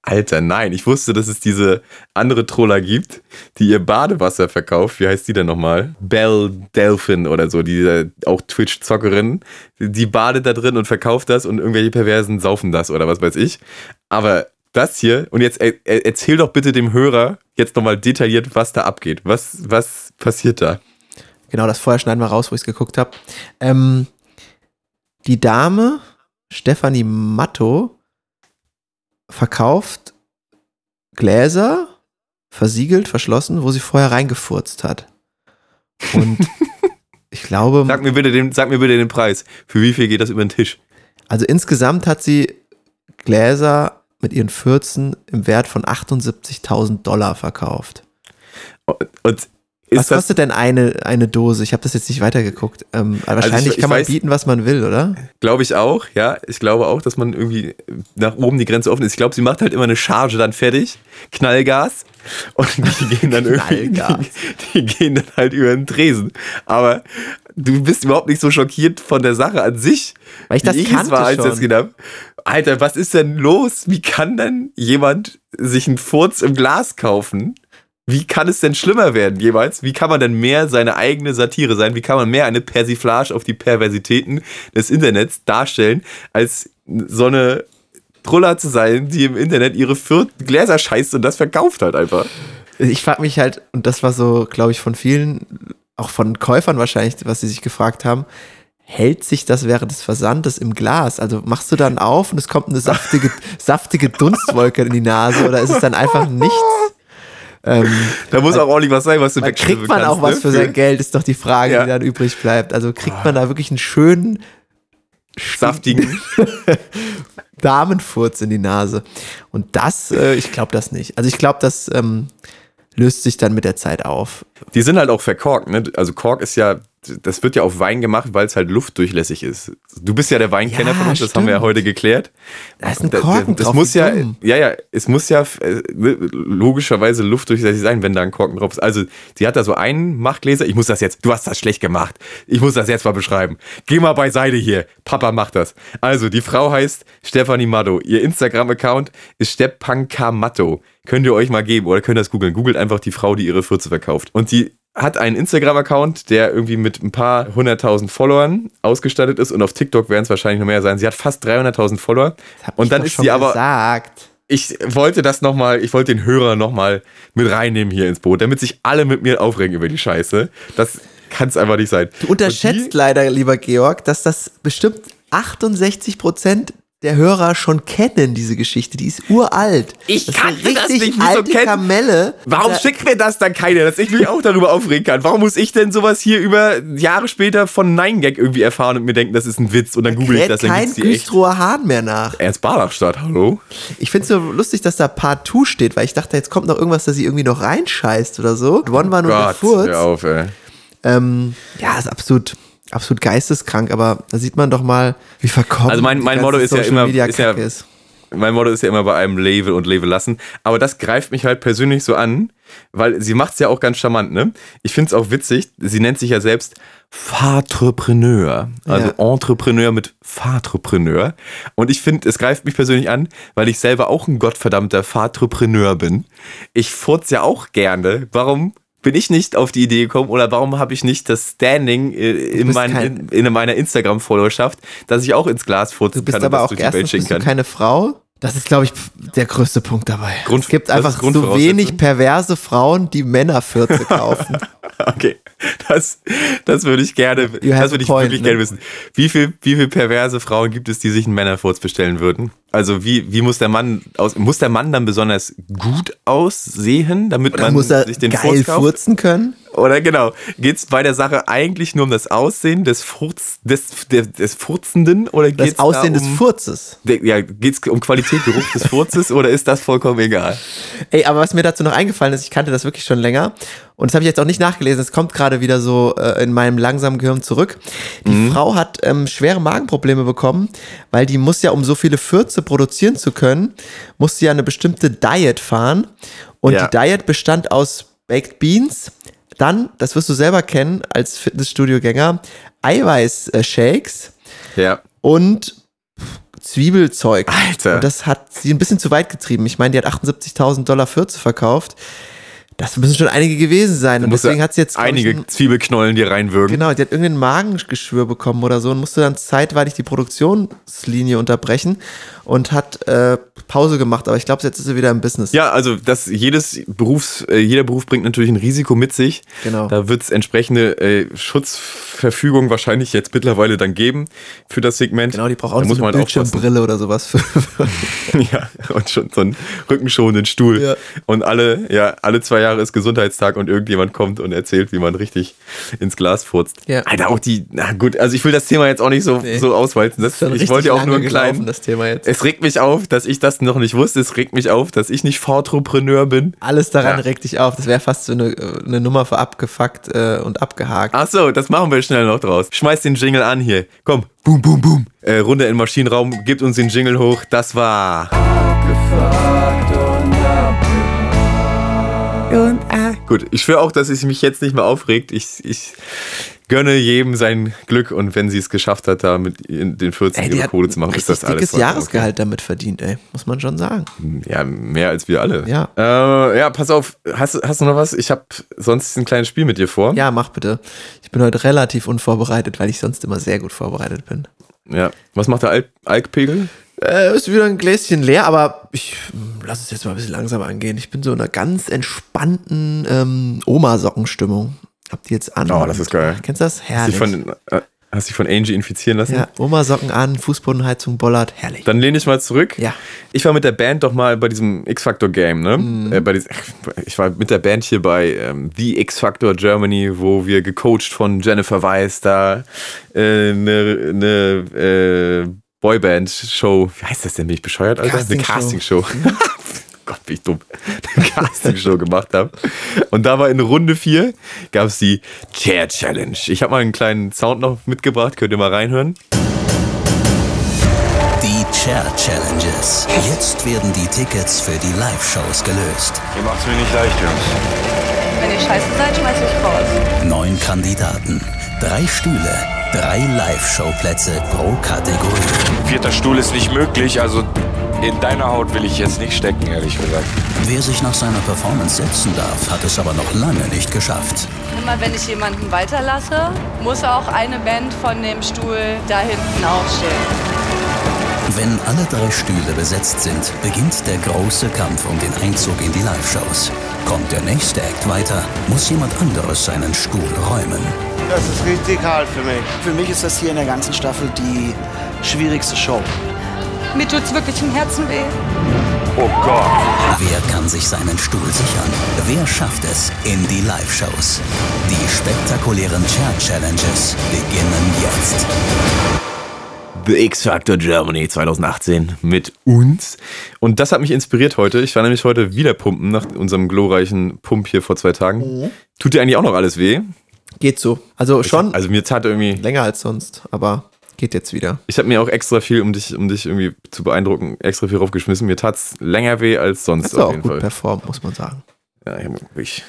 Alter, nein, ich wusste, dass es diese andere Troller gibt, die ihr Badewasser verkauft. Wie heißt die denn nochmal? Belle Delphin oder so, diese auch Twitch-Zockerin. Die badet da drin und verkauft das und irgendwelche Perversen saufen das oder was weiß ich. Aber das hier, und jetzt er, er, erzähl doch bitte dem Hörer jetzt nochmal detailliert, was da abgeht. Was, was passiert da? Genau, das vorher schneiden wir raus, wo ich es geguckt habe. Ähm, die Dame, Stefanie Matto, verkauft Gläser, versiegelt, verschlossen, wo sie vorher reingefurzt hat. Und ich glaube, Sag mir, bitte den, sag mir bitte den Preis. Für wie viel geht das über den Tisch? also insgesamt hat sie Gläser mit ihren Fürzen im Wert von 78.000 Dollar verkauft. Und Was kostet denn eine, eine Dose? Ich habe das jetzt nicht weitergeguckt. Ähm, aber Also ich- wahrscheinlich ich kann man weiß- bieten, was man will, oder? glaube ich auch, ja. Ich glaube auch, dass man irgendwie nach oben die Grenze offen ist. Ich glaube, sie macht halt immer eine Charge dann fertig, Knallgas. Und die gehen dann irgendwie, die, die gehen dann halt über den Tresen. Aber du bist überhaupt nicht so schockiert von der Sache an sich. Weil ich das wie kannte es war, als ich das gesehen habe. Alter, was ist denn los? Wie kann denn jemand sich einen Furz im Glas kaufen? Wie kann es denn schlimmer werden jemals? Wie kann man denn mehr seine eigene Satire sein? Wie kann man mehr eine Persiflage auf die Perversitäten des Internets darstellen, als so eine Truller zu sein, die im Internet ihre vierten Gläser scheißt und das verkauft halt einfach. Ich frage mich halt, und das war so, glaube ich, von vielen, auch von Käufern wahrscheinlich, was sie sich gefragt haben, hält sich das während des Versandes im Glas? Also machst du dann auf und es kommt eine saftige, saftige Dunstwolke in die Nase oder ist es dann einfach nichts? Ähm, Da muss auch ordentlich was sein, was du wegschnippeln kriegt man kannst, auch was ne? für sein Geld, ist doch die Frage, Ja. die dann übrig bleibt. Also kriegt man da wirklich einen schönen saftigen. Damenfurz in die Nase. Und das, äh, ich glaube das nicht. Also ich glaube, das ähm, löst sich dann mit der Zeit auf. Die sind halt auch verkorkt, ne? Also Kork ist ja, das wird ja auf Wein gemacht, weil es halt luftdurchlässig ist. Du bist ja der Weinkenner Ja, von uns, das haben wir ja stimmt. heute geklärt. Da ist ein Korken das drauf, muss ja, ja, ja, es muss ja äh, logischerweise luftdurchlässig sein, wenn da ein Korken drauf ist. Also, sie hat da so einen Machtgläser. Ich muss das jetzt, du hast das schlecht gemacht. Ich muss das jetzt mal beschreiben. Geh mal beiseite hier. Papa macht das. Also, die Frau heißt Stefanie Matto. Ihr Instagram-Account ist Stepankamatto. Könnt ihr euch mal geben oder könnt ihr das googeln. Googelt einfach die Frau, die ihre Fürze verkauft. Und die hat einen Instagram-Account, der irgendwie mit ein paar hunderttausend Followern ausgestattet ist und auf TikTok werden es wahrscheinlich noch mehr sein. Sie hat fast 300.000 Follower. Und ich dann ist sie aber gesagt. ich wollte das nochmal, ich wollte den Hörer nochmal mit reinnehmen hier ins Boot, damit sich alle mit mir aufregen über die Scheiße. Das kann es einfach nicht sein. Du unterschätzt leider, lieber Georg, dass das bestimmt 68 Prozent der Hörer schon kennen, diese Geschichte. Die ist uralt. Ich ist kannte eine das richtig nicht, wieso alte kennt- Kamelle. Warum Da- schickt mir das dann keiner, dass ich mich auch darüber aufregen kann? Warum muss ich denn sowas hier über Jahre später von Nine Gag irgendwie erfahren und mir denken, das ist ein Witz und dann google ich das, dann kein gibt's die echt. Hahn mehr nach. Ernst Barlachstadt, hallo? Ich finde es so lustig, dass da Part 2 steht, weil ich dachte, jetzt kommt noch irgendwas, dass sie irgendwie noch reinscheißt oder so. One war nur der Gott, Furz. hör auf, ey. Ähm, ja, ist absolut, absolut geisteskrank, aber da sieht man doch mal, wie verkommen Also mein- mein Motto ist ja immer- Media ist ja- ist. Mein Motto ist ja immer bei einem Label und Label lassen. Aber das greift mich halt persönlich so an, weil sie macht es ja auch ganz charmant, ne? Ich finde es auch witzig, sie nennt sich ja selbst Fatrepreneur. Also Ja. Entrepreneur mit Fatrepreneur. Und ich finde, es greift mich persönlich an, weil ich selber auch ein gottverdammter Fatrepreneur bin. Ich furz ja auch gerne. Warum bin ich nicht auf die Idee gekommen oder warum habe ich nicht das Standing äh, in, mein, in, in meiner Instagram-Followerschaft, dass ich auch ins Glas furzen Du bist kann aber auch erstens bist du kann. keine Frau. Das ist, glaube ich, der größte Punkt dabei. Grund- es gibt einfach so Grundvoraussetzung. wenig perverse Frauen, die Männerfürze kaufen. Okay, das, das würde ich gerne, das würde ich point, wirklich ne? gerne wissen. Wie viel, wie viel perverse Frauen gibt es, die sich einen Männerfurz bestellen würden? Also wie, wie muss der Mann aus, muss der Mann dann besonders gut aussehen, damit Oder man muss er sich den geil Furz kauft? furzen können? Oder genau, geht es bei der Sache eigentlich nur um das Aussehen des Furz, des, des, des Furzenden oder Das geht's Aussehen da des um, Furzes. der- ja, geht's um Qualität, Geruch des Furzes oder ist das vollkommen egal? Ey, aber was mir dazu noch eingefallen ist, ich kannte das wirklich schon länger und das habe ich jetzt auch nicht nachgelesen, es kommt gerade wieder so äh, in meinem langsamen Gehirn zurück. Die Mhm. Frau hat ähm, schwere Magenprobleme bekommen, weil die muss ja, um so viele Fürze produzieren zu können, muss sie ja eine bestimmte Diet fahren und Ja. die Diet bestand aus Baked Beans, dann, das wirst du selber kennen als Fitnessstudio-Gänger, Eiweiß-Shakes Ja. und Zwiebelzeug. Alter. Und das hat sie ein bisschen zu weit getrieben. Ich meine, die hat 78.000 Dollar Fürze verkauft. Das müssen schon einige gewesen sein. Und deswegen hat sie jetzt einige ein- Zwiebelknollen, die reinwirken. Genau, die hat irgendein Magengeschwür bekommen oder so und musste dann zeitweilig die Produktionslinie unterbrechen und hat äh, Pause gemacht. Aber ich glaube, jetzt ist sie wieder im Business. Ja, also das jedes Berufs, äh, jeder Beruf bringt natürlich ein Risiko mit sich. Genau. Da wird es entsprechende äh, Schutzverfügung wahrscheinlich jetzt mittlerweile dann geben für das Segment. Genau, die braucht auch da so eine man halt. Bildschirmbrille oder sowas. Für, ja, und schon so einen rückenschonenden Stuhl. Ja. Und alle, ja, alle zwei Jahre ist Gesundheitstag und irgendjemand kommt und erzählt, wie man richtig ins Glas furzt. Ja. Alter, auch die, na gut, also ich will das Thema jetzt auch nicht so, Nee. so auswalzen. Das, schon ich wollte ja auch nur einen kleinen. das Thema jetzt. Es regt mich auf, dass ich das noch nicht wusste. Es regt mich auf, dass ich nicht Fortropreneur bin. Alles daran Ja. regt dich auf. Das wäre fast so eine, äh, eine Nummer für abgefuckt äh, und abgehakt. Ach so, das machen wir schnell noch draus. Schmeiß den Jingle an hier. Komm, boom, boom, boom. Äh, Runde in den Maschinenraum, gibt uns den Jingle hoch. Das war. Und, ah. Gut, ich schwöre auch, dass es mich jetzt nicht mehr aufregt. Ich, ich gönne jedem sein Glück und wenn sie es geschafft hat, da mit den 14 Ey, ihre Kohle zu machen, ist das alles. dickes Jahresgehalt damit verdient, ey. Muss man schon sagen. Okay. Ja, mehr als wir alle. Ja. Äh, ja, pass auf. Hast, hast du noch was? Ich habe sonst ein kleines Spiel mit dir vor. Ja, mach bitte. Ich bin heute relativ unvorbereitet, weil ich sonst immer sehr gut vorbereitet bin. Ja. Was macht der Alk Alkpegel? Äh, ist wieder ein Gläschen leer, aber ich mm, lass es jetzt mal ein bisschen langsam angehen. Ich bin so in einer ganz entspannten ähm, Oma-Sockenstimmung. Habt ihr jetzt an? Oh, das ist geil. Kennst du das? Hast Herrlich. dich von, äh, hast dich von Angie infizieren lassen? ja, Oma-Socken an, Fußbodenheizung bollert. Herrlich. Dann lehne ich mal zurück. Ja. Ich war mit der Band doch mal bei diesem X-Factor-Game, ne? Mhm. Äh, bei diesem, ich war mit der Band hier bei ähm, The X-Factor Germany, wo wir gecoacht von Jennifer Weiss da äh, eine ne, äh, Boyband-Show, wie heißt das denn? Bin ich bescheuert, Alter? Eine Castingshow. Gott, bin ich dumm. Eine Castingshow gemacht habe. Und da war in Runde 4 gab es die Chair Challenge. Ich habe mal einen kleinen Sound noch mitgebracht, könnt ihr mal reinhören. Die Chair Challenges. Jetzt werden die Tickets für die Live-Shows gelöst. Ihr macht's mir nicht leicht, Jungs. Wenn ihr scheiße seid, schmeiß ich raus. Neun Kandidaten, drei Stühle, drei Live-Show-Plätze pro Kategorie. Vierter Stuhl ist nicht möglich, also in deiner Haut will ich jetzt nicht stecken, ehrlich gesagt. Wer sich nach seiner Performance setzen darf, hat es aber noch lange nicht geschafft. Immer wenn ich jemanden weiterlasse, muss auch eine Band von dem Stuhl da hinten aufstehen. Wenn alle drei Stühle besetzt sind, beginnt der große Kampf um den Einzug in die Live-Shows. Kommt der nächste Act weiter, muss jemand anderes seinen Stuhl räumen. Das ist richtig hart für mich. Für mich ist das hier in der ganzen Staffel die schwierigste Show. Mir tut's wirklich im Herzen weh. Oh Gott. Wer kann sich seinen Stuhl sichern? Wer schafft es in die Live-Shows? Die spektakulären Chair-Challenges beginnen jetzt. The X Factor Germany 2018 mit uns. Und das hat mich inspiriert heute. Ich war nämlich heute wieder pumpen nach unserem glorreichen Pump hier vor zwei Tagen. Tut dir eigentlich auch noch alles weh? Geht so. Also schon Also mir tat irgendwie. länger als sonst, aber geht jetzt wieder. Ich habe mir auch extra viel, um dich, um dich irgendwie zu beeindrucken, extra viel raufgeschmissen. Mir tat's länger weh als sonst Hast du auf auch jeden gut Fall. performt, muss man sagen. Ja, ich habe wirklich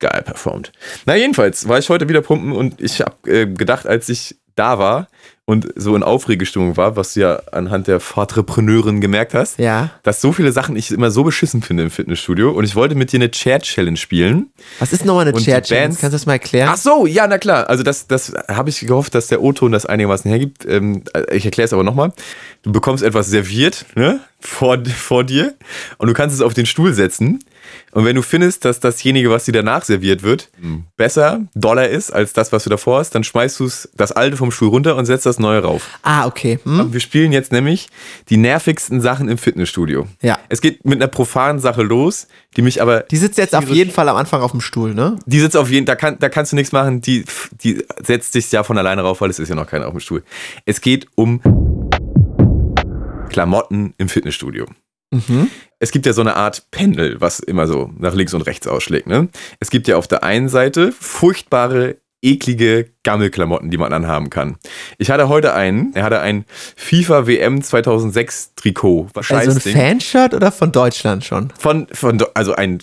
geil performt. Na, jedenfalls war ich heute wieder pumpen und ich habe äh, gedacht, als ich da war und so in Aufregestimmung war, was du ja anhand der Fahrtrepreneurin gemerkt hast, Ja. dass so viele Sachen ich immer so beschissen finde im Fitnessstudio und ich wollte mit dir eine Chair-Challenge spielen. Was ist nochmal eine Und die Chair Challenge? Bands- Kannst du das mal erklären? Ach so, ja, na klar. Also das, das habe ich gehofft, dass der O-Ton das einigermaßen hergibt. Ähm, ich erkläre es aber nochmal. Du bekommst etwas serviert ne, vor, vor dir und du kannst es auf den Stuhl setzen. Und wenn du findest, dass dasjenige, was dir danach serviert wird, besser, doller ist als das, was du davor hast, dann schmeißt du das alte vom Stuhl runter und setzt das neue rauf. Ah, okay. Hm? Wir spielen jetzt nämlich die nervigsten Sachen im Fitnessstudio. Ja. Es geht mit einer profanen Sache los, die mich aber Die sitzt jetzt auf jeden Fall am Anfang auf dem Stuhl, ne? die sitzt auf jeden, da, kann, da kannst du nichts machen, die, die setzt sich ja von alleine rauf, weil es ist ja noch keiner auf dem Stuhl. Es geht um Klamotten im Fitnessstudio. Es gibt ja so eine Art Pendel, was immer so nach links und rechts ausschlägt. Ne? Es gibt ja auf der einen Seite furchtbare, eklige Gammelklamotten, die man anhaben kann. Ich hatte heute einen, er hatte ein FIFA WM 2006 Trikot. Was Also ein. Fanshirt oder von Deutschland schon? Von, von, also ein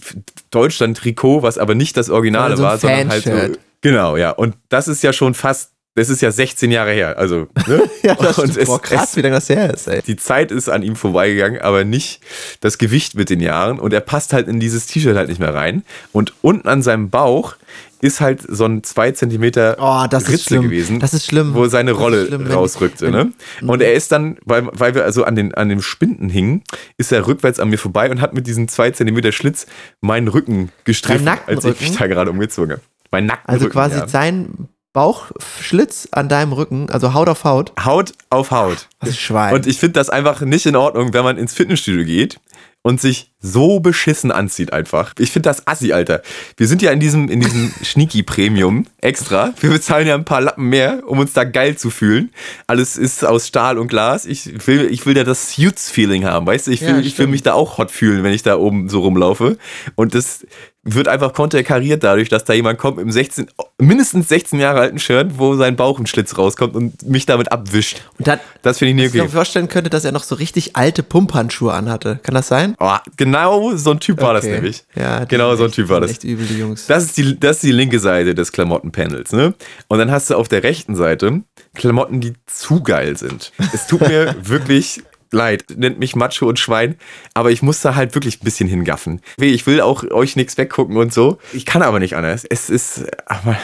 Deutschland-Trikot, was aber nicht das Originale Also war, sondern halt so. Genau, ja. Und das ist ja schon fast, das ist ja 16 Jahre her. Also, ne? Ja, das Und stimmt. Boah, krass, wie lange das her ist, ey. die Zeit ist an ihm vorbeigegangen, aber nicht das Gewicht mit den Jahren. Und er passt halt in dieses T-Shirt halt nicht mehr rein. Und unten an seinem Bauch ist halt so ein 2 Zentimeter Oh, das ist Ritze schlimm. gewesen. Das ist schlimm. Wo seine ist Rolle schlimm, rausrückte. wenn- ne? Und er ist dann, weil, weil wir also an den, an den Spinden hingen, ist er rückwärts an mir vorbei und hat mit diesem 2 Zentimeter Schlitz meinen Rücken gestriffen, als ich mich da gerade umgezogen habe. Mein Nackenrücken. Also quasi ja. sein Bauchschlitz an deinem Rücken, also Haut auf Haut. Haut auf Haut. Das ist Schwein. Und ich finde das einfach nicht in Ordnung, wenn man ins Fitnessstudio geht und sich so beschissen anzieht einfach. Ich finde das assi, Alter. Wir sind ja in diesem, in diesem Schnieki Premium extra. Wir bezahlen ja ein paar Lappen mehr, um uns da geil zu fühlen. Alles ist aus Stahl und Glas. Ich will, ich will ja das Suits-Feeling haben, weißt du? Ich will, Ja, ich will mich da auch hot fühlen, wenn ich da oben so rumlaufe. Und das wird einfach konterkariert dadurch, dass da jemand kommt im 16, mindestens 16 Jahre alten Shirt, wo sein Bauch ein Schlitz rauskommt und mich damit abwischt. Und dann, Das finde ich was nie ich mir okay. vorstellen könnte, dass er noch so richtig alte Pumphandschuhe anhatte. Kann das sein? Oh, genau so ein Typ war das Okay. nämlich. Ja, genau so ein Typ war das. Echt übel, die Jungs. Das ist, die, das ist die linke Seite des Klamottenpanels, ne? Und dann hast du auf der rechten Seite Klamotten, die zu geil sind. Es tut mir wirklich leid, nennt mich Macho und Schwein, aber ich muss da halt wirklich ein bisschen hingaffen. Weh, Ich will auch euch nichts weggucken und so. Ich kann aber nicht anders. Es ist,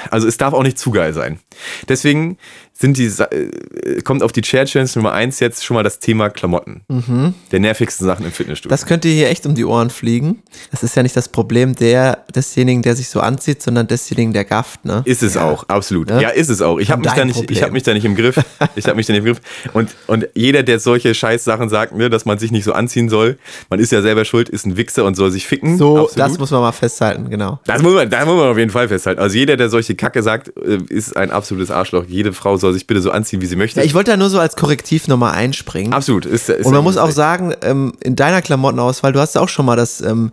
also es darf auch nicht zu geil sein. Deswegen sind die, äh, kommt auf die Chair Challenge Nummer eins jetzt schon mal das Thema Klamotten. Mhm. Der nervigsten Sachen im Fitnessstudio. Das könnte hier echt um die Ohren fliegen. Das ist ja nicht das Problem der, desjenigen, der sich so anzieht, sondern desjenigen, der gafft, ne? Ist es auch, absolut. Ne? Ja, ist es auch. Ich habe mich, da nicht- ich hab mich da nicht im Griff. Ich habe mich da nicht im Griff. Und, und jeder, der solche Scheißsachen sagt, ne, dass man sich nicht so anziehen soll, man ist ja selber schuld, ist ein Wichser und soll sich ficken. So, Absolut. das muss man mal festhalten, genau. Das muss, man, das muss man auf jeden Fall festhalten. Also jeder, der solche Kacke sagt, äh, ist ein absolutes Arschloch. Jede Frau soll sich bitte so anziehen, wie sie möchte. Ja, ich wollte da nur so als Korrektiv nochmal einspringen. Absolut. Ist, ist Und man muss auch sagen, ähm, in deiner Klamottenauswahl, du hast ja auch schon mal das ähm,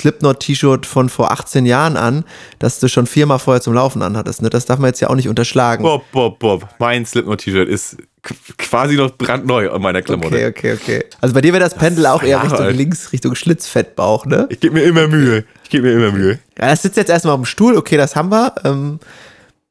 Slipknot-T-Shirt von vor 18 Jahren an, das du schon viermal vorher zum Laufen anhattest. Ne? Das darf man jetzt ja auch nicht unterschlagen. Bob, Bob, Bob. Mein Slipknot-T-Shirt ist qu- quasi noch brandneu an meiner Klamotte. Okay, okay, okay. Also bei dir wäre das Pendel auch eher Richtung alt. links, Richtung Schlitzfettbauch, ne? Ich gebe mir immer Mühe. Ich gebe mir immer Mühe. Ja, das sitzt jetzt erstmal auf dem Stuhl, okay, das haben wir. Ähm,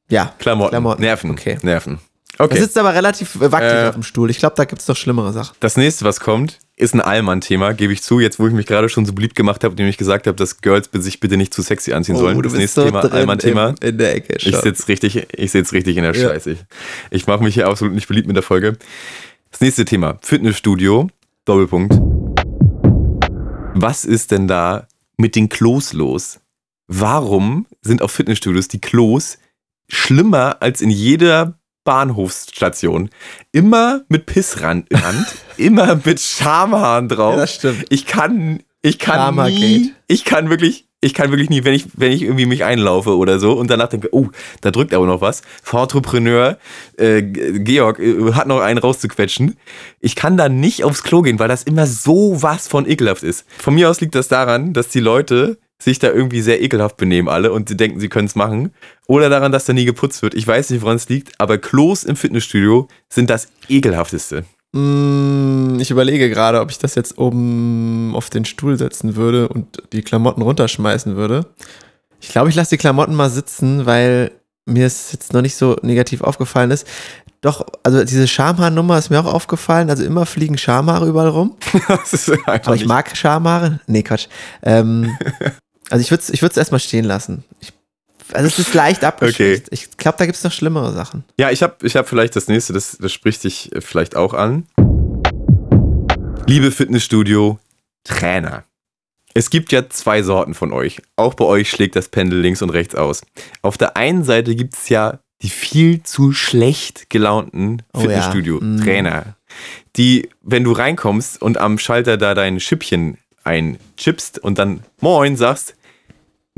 ja, Klamotten. Klamotten. Nerven. Okay. Nerven. Okay. sitzt aber relativ wackelig Äh, auf dem Stuhl. Ich glaube, da gibt es doch schlimmere Sachen. Das nächste, was kommt, ist ein Allmann-Thema, gebe ich zu. Jetzt, wo ich mich gerade schon so beliebt gemacht habe, indem ich gesagt habe, dass Girls sich bitte nicht zu sexy anziehen sollen. das nächste Thema, Allmann-Thema. In, der Ecke. Ich sitze richtig, ich sitz richtig in der Ja. Scheiße. Ich, ich mache mich hier absolut nicht beliebt mit der Folge. Das nächste Thema, Fitnessstudio, Doppelpunkt. Was ist denn da mit den Klos los? Warum sind auf Fitnessstudios die Klos schlimmer als in jeder Bahnhofsstation? Immer mit Pissrand, Rand, immer mit Schamhaaren drauf. Ja, das stimmt. Ich kann, ich kann Karma nie, Gate. ich kann wirklich, ich kann wirklich nie, wenn ich, wenn ich irgendwie mich einlaufe oder so und danach denke, oh, da drückt aber noch was. Entrepreneur, äh, Georg äh, hat noch einen rauszuquetschen. Ich kann da nicht aufs Klo gehen, weil das immer so was von ekelhaft ist. Von mir aus liegt das daran, dass die Leute sich da irgendwie sehr ekelhaft benehmen alle und sie denken, sie können es machen. Oder daran, dass da nie geputzt wird. Ich weiß nicht, woran es liegt, aber Klos im Fitnessstudio sind das ekelhafteste. Mm, Ich überlege gerade, ob ich das jetzt oben auf den Stuhl setzen würde und die Klamotten runterschmeißen würde. Ich glaube, ich lasse die Klamotten mal sitzen, weil mir es jetzt noch nicht so negativ aufgefallen ist. Doch, also diese Schamhaarnummer ist mir auch aufgefallen. Also immer fliegen Schamhaare überall rum. Aber ich mag Schamhaare. Nee, Quatsch. Ähm, also ich würde es ich würd's erstmal stehen lassen. Ich, also es ist leicht abgeschwächt. Ich glaube, da gibt es noch schlimmere Sachen. Ja, ich habe ich hab vielleicht das nächste, das, das spricht dich äh, vielleicht auch an. Liebe Fitnessstudio, Trainer. Es gibt ja zwei Sorten von euch. Auch bei euch schlägt das Pendel links und rechts aus. Auf der einen Seite gibt es ja die viel zu schlecht gelaunten Oh ja. Fitnessstudio-Trainer, die, wenn du reinkommst und am Schalter da dein Schippchen einchippst und dann Moin sagst,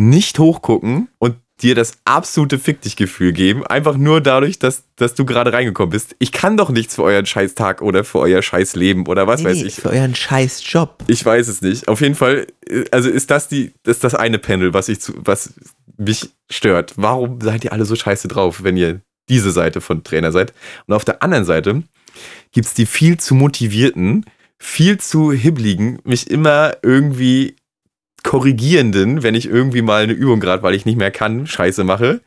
nicht hochgucken und dir das absolute Fick dich Gefühl geben, einfach nur dadurch, dass, dass du gerade reingekommen bist. Ich kann doch nichts für euren Scheißtag oder für euer Scheißleben oder was weiß Nee, ich. Für euren scheiß Job. Ich weiß es nicht. Auf jeden Fall, äh, also ist das die, das ist das eine Panel, was ich zu, was mich stört. Warum seid ihr alle so scheiße drauf, wenn ihr diese Seite von Trainer seid? Und auf der anderen Seite gibt es die viel zu motivierten, viel zu hibbligen, mich immer irgendwie korrigierenden, wenn ich irgendwie mal eine Übung gerade, weil ich nicht mehr kann, scheiße mache,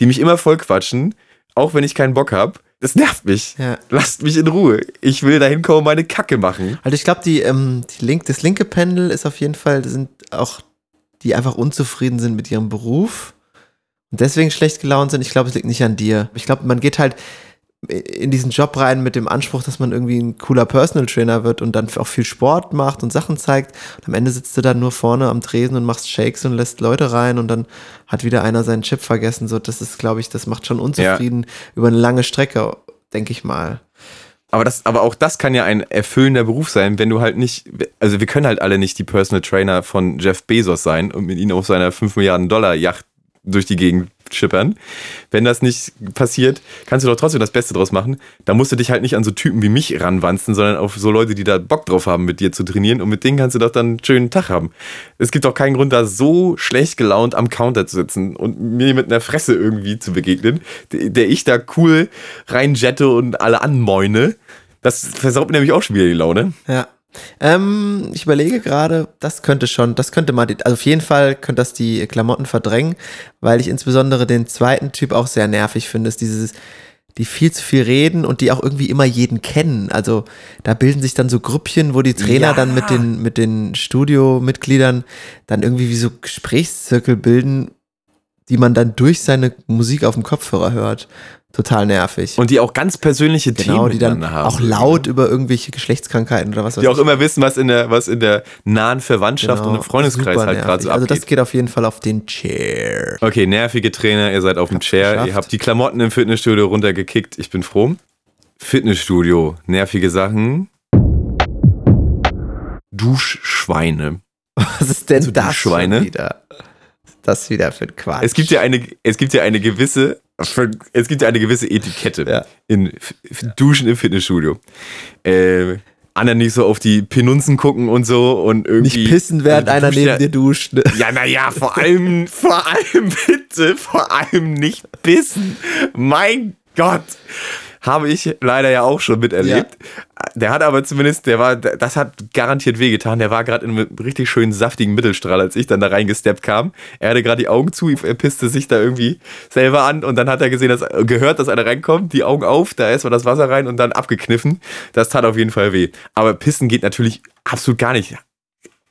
die mich immer voll quatschen, auch wenn ich keinen Bock habe. Das nervt mich. Ja. Lasst mich in Ruhe. Ich will da hinkommen und meine Kacke machen. Also ich glaube, die, ähm, die link, das linke Pendel ist auf jeden Fall, das sind auch die einfach unzufrieden sind mit ihrem Beruf und deswegen schlecht gelaunt sind. Ich glaube, es liegt nicht an dir. Ich glaube, man geht halt in diesen Job rein mit dem Anspruch, dass man irgendwie ein cooler Personal Trainer wird und dann auch viel Sport macht und Sachen zeigt. Und am Ende sitzt du dann nur vorne am Tresen und machst Shakes und lässt Leute rein und dann hat wieder einer seinen Chip vergessen. So, das ist, glaube ich, das macht schon unzufrieden über eine lange Strecke, denke ich mal. Aber, das, aber auch das kann ja ein erfüllender Beruf sein, wenn du halt nicht, also wir können halt alle nicht die Personal Trainer von Jeff Bezos sein und mit ihm auf seiner 5 Milliarden Dollar Yacht durch die Gegend schippern. Wenn das nicht passiert, kannst du doch trotzdem das Beste draus machen. Da musst du dich halt nicht an so Typen wie mich ranwanzen, sondern auf so Leute, die da Bock drauf haben, mit dir zu trainieren. Und mit denen kannst du doch dann einen schönen Tag haben. Es gibt doch keinen Grund, da so schlecht gelaunt am Counter zu sitzen und mir mit einer Fresse irgendwie zu begegnen, der ich da cool reinjette und alle anmoine. Das versaut mir nämlich auch schon wieder die Laune. Ja. Ähm, ich überlege gerade, das könnte schon, das könnte mal, die, also auf jeden Fall könnte das die Klamotten verdrängen, weil ich insbesondere den zweiten Typ auch sehr nervig finde, ist dieses, die viel zu viel reden und die auch irgendwie immer jeden kennen. Also da bilden sich dann so Grüppchen, wo die Trainer Ja. dann mit den, mit den Studiomitgliedern dann irgendwie wie so Gesprächszirkel bilden, die man dann durch seine Musik auf dem Kopfhörer hört. Total nervig. Und die auch ganz persönliche genau, Themen die dann haben. auch laut über irgendwelche Geschlechtskrankheiten oder was weiß Die auch ich. immer wissen, was in der, was in der nahen Verwandtschaft Genau, und im Freundeskreis super halt gerade so nervig. Also abgeht. das geht auf jeden Fall auf den Chair. Okay, nervige Trainer, ihr seid auf dem Chair, geschafft. ihr habt die Klamotten im Fitnessstudio runtergekickt, ich bin froh. Fitnessstudio, nervige Sachen. Duschschweine. Was ist denn Also das Schweine? schon wieder? Das wieder für ein Quatsch. Es gibt ja eine, es gibt ja eine gewisse, es gibt ja eine gewisse Etikette in F- F- Duschen im Fitnessstudio. Äh, anderen nicht so auf die Penunzen gucken und so und irgendwie. Nicht pissen, während Also, einer neben ja- dir duscht. ne? Ja, naja, vor allem, vor allem bitte, vor allem nicht pissen. Mein Gott. Habe ich leider ja auch schon miterlebt. Der hat aber zumindest, der war, das hat garantiert wehgetan. Der war gerade in einem richtig schönen saftigen Mittelstrahl, als ich dann da reingesteppt kam. Er hatte gerade die Augen zu, er pisste sich da irgendwie selber an und dann hat er gesehen, dass, gehört, dass einer reinkommt, die Augen auf, da ist mal das Wasser rein und dann abgekniffen. Das tat auf jeden Fall weh. Aber pissen geht natürlich absolut gar nicht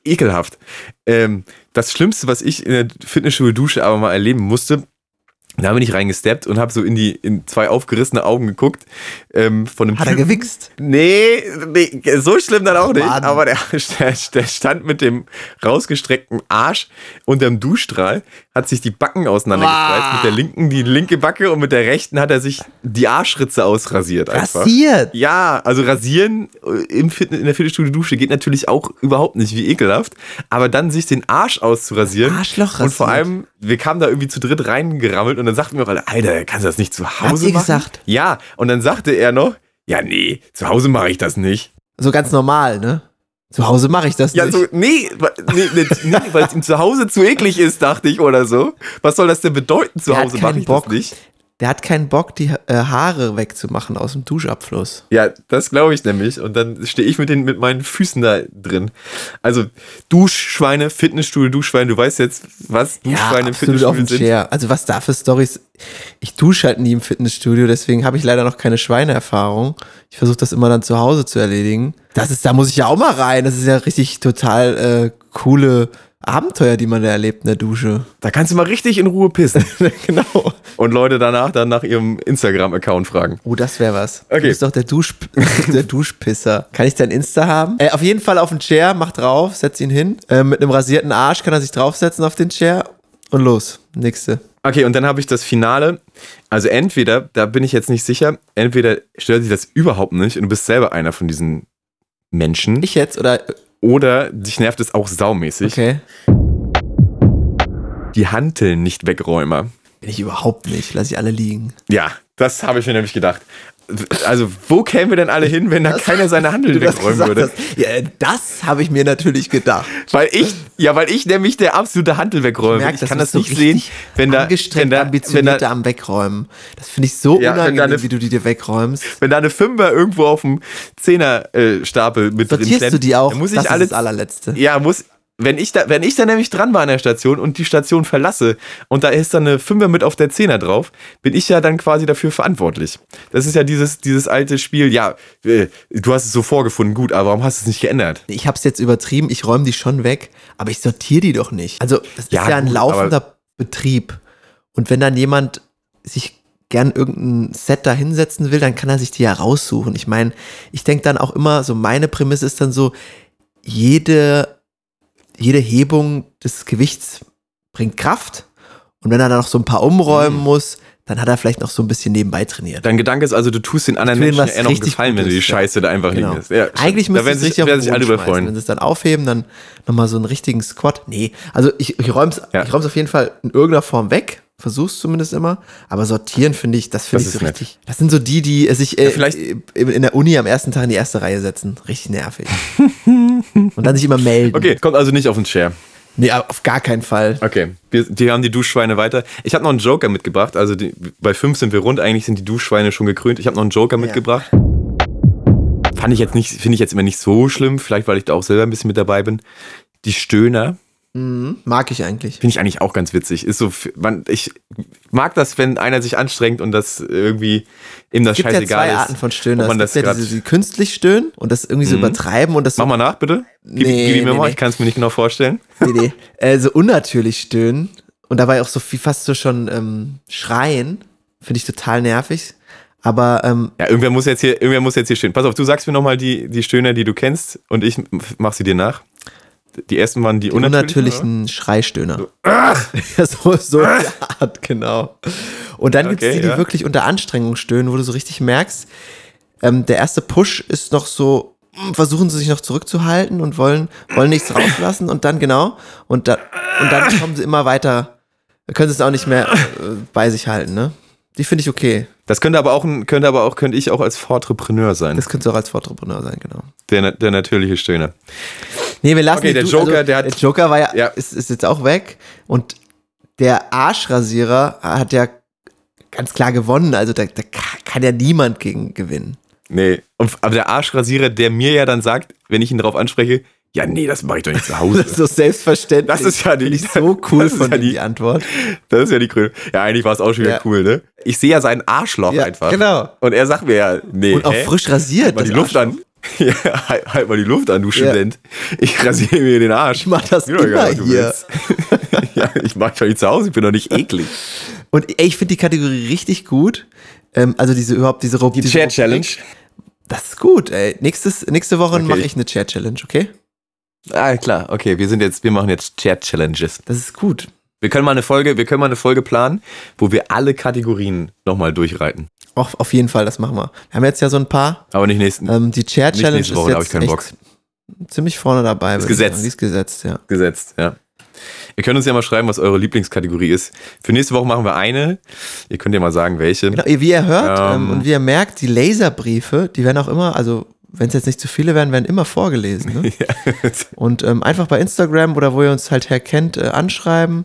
ekelhaft. Ähm, das Schlimmste, was ich in der Fitnessstudio-Dusche aber mal erleben musste, da bin ich reingesteppt und habe so in die in zwei aufgerissene Augen geguckt. Ähm, von einem Hat er Typen. gewichst? Nee, nee, so schlimm dann auch nicht. Mann. Aber der, der, der stand mit dem rausgestreckten Arsch unterm Duschstrahl, hat sich die Backen auseinandergespreizt. Mit der linken die linke Backe und mit der rechten hat er sich die Arschritze ausrasiert. Einfach. Rasiert? Ja, also rasieren im Fitness, in der Fitnessstudio-Dusche geht natürlich auch überhaupt nicht, wie ekelhaft. Aber dann sich den Arsch auszurasieren. Arschloch Und vor rasiert. allem, wir kamen da irgendwie zu dritt reingerammelt und dann sagten wir auch alle, Alter, kannst du das nicht zu Hause Habt ihr machen? gesagt? Ja, und dann sagte er noch, ja, nee, zu Hause mache ich das nicht. So ganz normal, ne? Zu Hause mache ich das Ja, nicht. so, nee, nee, nee, nee weil es ihm zu Hause zu eklig ist, dachte ich, oder so. Was soll das denn bedeuten, zu hat Hause mache ich Bock. das nicht? Der hat keinen Bock, die äh, Haare wegzumachen aus dem Duschabfluss. Ja, das glaube ich nämlich. Und dann stehe ich mit, den, mit meinen Füßen da drin. Also Duschschweine, Fitnessstudio, Duschschweine, du weißt jetzt, was Duschschweine im absolut auf Fitnessstudio sind. Chair. Also was da für Stories. Ich dusche halt nie im Fitnessstudio, deswegen habe ich leider noch keine Schweineerfahrung. Ich versuche das immer dann zu Hause zu erledigen. Das ist, da muss ich ja auch mal rein. Das ist ja richtig total äh, coole Abenteuer, die man da erlebt in der Dusche. Da kannst du mal richtig in Ruhe pissen. genau. Und Leute danach dann nach ihrem Instagram-Account fragen. Oh, das wäre was. Okay. Du bist doch der, Dusch, der Duschpisser. Kann ich dein Insta haben? Äh, auf jeden Fall auf den Chair, mach drauf, setz ihn hin. Äh, mit einem rasierten Arsch kann er sich draufsetzen auf den Chair. Und los. Nächste. Okay, und dann habe ich das Finale. Also entweder, da bin ich jetzt nicht sicher, entweder stört sich das überhaupt nicht und du bist selber einer von diesen Menschen. Ich jetzt oder. Oder dich nervt es auch saumäßig. Okay. Die Hanteln nicht wegräumer. Bin ich überhaupt nicht. Lass ich alle liegen. Ja, das habe ich mir nämlich gedacht. Also, wo kämen wir denn alle hin, wenn da keiner seine Handeln Du das wegräumen würde? hast. Ja, das habe ich mir natürlich gedacht. Weil ich, ja, weil ich nämlich der absolute Handelwegräumer bin. merk, Ich das kann bist das du nicht sehen, wenn da, wenn Angestrengt, da, wenn ambitionierter da, am Wegräumen. Das finde ich so Ja, unangenehm, eine- wie du die dir wegräumst. wenn da eine Fünfer irgendwo auf dem Zehnerstapel mit drin Sortierst du klemmt, die auch? dann muss ich das alles, ist das allerletzte. Ja, muss. Wenn ich, da, wenn ich da nämlich dran war an der Station und die Station verlasse und da ist dann eine Fünfer mit auf der Zehner drauf, bin ich ja dann quasi dafür verantwortlich. Das ist ja dieses, dieses alte Spiel, ja, äh, du hast es so vorgefunden, gut, aber warum hast du es nicht geändert? Ich habe es jetzt übertrieben, ich räume die schon weg, aber ich sortiere die doch nicht. Also, das Ja, ist ja ein gut, laufender Betrieb. Und wenn dann jemand sich gern irgendein Set da hinsetzen will, dann kann er sich die ja raussuchen. Ich meine, ich denke dann auch immer, so meine Prämisse ist dann so, jede, jede Hebung des Gewichts bringt Kraft. Und wenn er dann noch so ein paar umräumen muss, dann hat er vielleicht noch so ein bisschen nebenbei trainiert. Dein Gedanke ist also, du tust den anderen Menschen eher noch Gefallen, wenn du die. Scheiße da einfach Genau. liegen lässt. Ja, Eigentlich müsste es sich, richtig auf werden den sich alle schmeißen. Wenn sie es dann aufheben, dann nochmal so einen richtigen Squat. Nee, also ich, ich räume es Ja. ich auf jeden Fall in irgendeiner Form weg. Versuch's zumindest immer. Aber sortieren finde ich, das finde ich so nett. richtig. Das sind so die, die sich äh, Ja, vielleicht- in der Uni am ersten Tag in die erste Reihe setzen. Richtig nervig. Und dann sich immer melden. Okay, kommt also nicht auf den Share. Nee, auf gar keinen Fall. Okay, wir, die haben die Duschschweine weiter. Ich habe noch einen Joker mitgebracht. Also die, bei fünf sind wir rund. Eigentlich sind die Duschschweine schon gekrönt. Ich habe noch einen Joker mitgebracht. Fand ich jetzt nicht, finde ich jetzt immer nicht so schlimm. Vielleicht, weil ich da auch selber ein bisschen mit dabei bin. Die Stöhner Mhm, mag ich eigentlich. finde ich eigentlich auch ganz witzig. Ist so, man, ich mag das, wenn einer sich anstrengt und das irgendwie ihm das Es gibt ja scheißegal zwei ist. Arten von Stöhnen. ob man das ja diese, die künstlich stöhnen und das irgendwie so Mhm. übertreiben und das so Mach mal nach, bitte. Gib, Nee, gib ihm mir nee, mal, nee. ich kann es mir nicht genau vorstellen. nee, nee. Äh, so unnatürlich stöhnen und dabei auch so viel fast so schon ähm, schreien, finde ich total nervig. Aber ähm, Ja, irgendwer muss jetzt hier, irgendwer muss jetzt hier stehen. Pass auf, du sagst mir nochmal die, die Stöhner, die du kennst und ich mach sie dir nach. Die ersten waren die, die unnatürlichen. unnatürlichen Schreistöhner. ja, so, so in der Art, genau. Und dann Okay, die, die ja. wirklich unter Anstrengung stöhnen, wo du so richtig merkst, ähm, der erste Push ist noch so, mm, versuchen sie sich noch zurückzuhalten und wollen, wollen nichts rauslassen und dann genau, und, da, und dann kommen sie immer weiter, können sie es auch nicht mehr äh, bei sich halten, ne? Die finde ich okay. Das könnte aber auch, könnte aber auch, könnte ich auch als Fortrepreneur sein. Das könnte auch als Fortrepreneur sein, genau. Der, der natürliche Stöhner. Nee, wir lassen Okay, der Du- Joker, also, der hat- Der Joker war ja, Ja. Ist, ist jetzt auch weg. Und der Arschrasierer hat ja ganz klar gewonnen. Also da, da ka- kann ja niemand gegen gewinnen. Nee. Und, aber der Arschrasierer, der mir ja dann sagt, wenn ich ihn darauf anspreche, ja, nee, das mache ich doch nicht zu Hause. Das ist so selbstverständlich. Das ist ja die- Finde ich so cool von ja ihm, die- die Antwort. Das ist ja die Krönung. Ja, eigentlich war es auch schon wieder Ja. cool, ne? Ich sehe ja sein Arschloch Ja, einfach. genau. Und er sagt mir ja, nee. Und auch hä? frisch rasiert. Mal die Luft Arschloch. an. Ja, halt, halt mal die Luft an, du Student. Ich rasiere mir den Arsch. Ich mach das egal, immer du hier. ja, ich mach doch nicht zu Hause, ich bin doch nicht eklig. Und ey, ich finde die Kategorie richtig gut. Ähm, also diese überhaupt diese Rub- diese Rubrik. Das ist gut, ey. Nächstes, nächste Woche Okay. mache ich eine Chair Challenge, okay? Ah, klar, okay, wir sind jetzt, wir machen jetzt Chat-Challenges. Das ist gut. Wir können mal eine Folge, wir können mal eine Folge planen, wo wir alle Kategorien nochmal durchreiten. Auf, auf jeden Fall, das machen wir. Wir haben jetzt ja so ein paar. Aber nicht nächsten Ähm, die Chair Challenge Woche, ist hab jetzt ich keinen Bock. echt ziemlich vorne dabei. Ist gesetzt. Die ist gesetzt, ja. gesetzt, ja. Ihr könnt uns ja mal schreiben, was eure Lieblingskategorie ist. Für nächste Woche machen wir eine. Ihr könnt ja mal sagen, welche. Genau, wie ihr hört Ähm. ähm, und wie ihr merkt, die Laserbriefe, die werden auch immer, also wenn es jetzt nicht zu viele werden, werden immer vorgelesen. Ne? Und ähm, einfach bei Instagram oder wo ihr uns halt herkennt, äh, anschreiben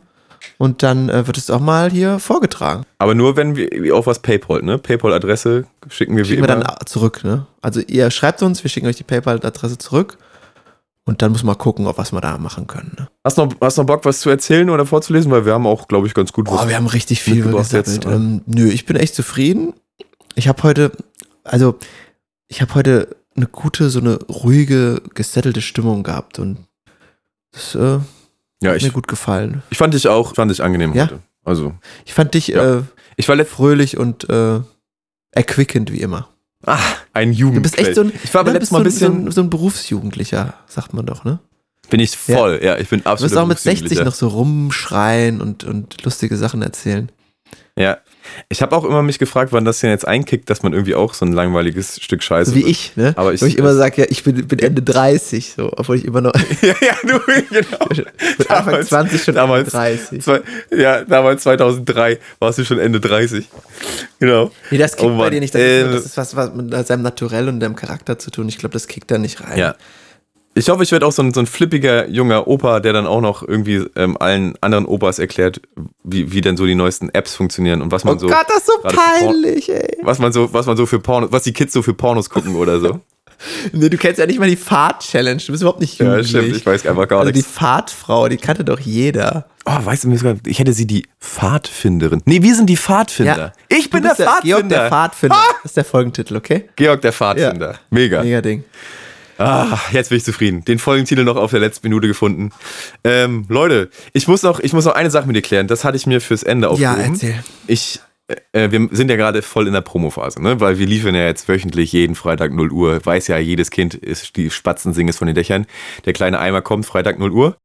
und dann äh, wird es auch mal hier vorgetragen. Aber nur, wenn wir auf was Paypal, ne? Paypal-Adresse schicken wir wie Schicken wir immer. dann zurück. Ne? Also ihr schreibt uns, wir schicken euch die PayPal-Adresse zurück und dann muss man gucken, ob was wir da machen können. Ne? Hast noch, hast noch Bock, was zu erzählen oder vorzulesen? Weil wir haben auch, glaube ich, ganz gut Boah, wir haben richtig viel gesammelt. jetzt, ähm, nö, ich bin echt zufrieden. Ich habe heute, also ich habe heute eine gute, so eine ruhige, gesettelte Stimmung gehabt und das äh, Ja, ich, mir gut gefallen. ich fand dich auch, fand dich angenehm Ja? heute. Also, Ich fand dich Ja. äh, ich war fröhlich und äh, erquickend wie immer. ah, ein Jugend. Du bist echt so ein, Ich war aber letztes Mal ein so, so, bisschen, ein, so ein Berufsjugendlicher, sagt man doch, ne? bin ich voll, ja, ich bin Du absolut. wirst auch mit 60 noch so rumschreien und, und lustige Sachen erzählen. Ja. Ich habe auch immer mich gefragt, wann das denn jetzt einkickt, dass man irgendwie auch so ein langweiliges Stück Scheiße wie wird. ich, ne? Aber ich- Wo ich immer sage, ja, ich bin, bin Ende 30, so, obwohl ich immer noch ja, ja, du, genau. mit Anfang 20 schon damals, 30. Zwei, ja, damals 2003 warst du schon Ende 30. Genau. Nee, das kickt Oh bei dir nicht. Das, ist, Ähm, nur- das ist was, was mit seinem Naturell und deinem Charakter zu tun. Ich glaube, das kickt da nicht rein. Ja. Ich hoffe, ich werde auch so ein, so ein flippiger junger Opa, der dann auch noch irgendwie ähm, allen anderen Opas erklärt, wie, wie denn so die neuesten Apps funktionieren und was man Oh so. Gott, das ist so Porn- peinlich, ey. Was man so, was man so für Pornos, was die Kids so für Pornos gucken oder so. Nee, du kennst ja nicht mal die Fahrt-Challenge. Du bist überhaupt nicht ja, jugendlich. stimmt, ich weiß einfach gar also die nichts. Fahrtfrau, die kannte doch jeder. Oh, weißt du, sogar- ich hätte sie die Pfadfinderin. Nee, wir sind die Pfadfinder. Ich bin Du der bist Pfadfinder. Georg der Pfadfinder. Das ist der Folgentitel, okay? Georg der Pfadfinder. Mega. Mega Ding. Ah, jetzt bin ich zufrieden. Den Folgentitel noch auf der letzten Minute gefunden. Ähm, Leute, ich muss noch, ich muss noch eine Sache mit dir klären. Das hatte ich mir fürs Ende Ja, aufgehoben. erzähl. Ich äh, wir sind ja gerade voll in der Promophase, ne? weil wir liefern ja jetzt wöchentlich jeden Freitag 0 Uhr. Weiß ja, jedes Kind ist, die Spatzen singen es von den Dächern. Der kleine Eimer kommt Freitag 0 Uhr.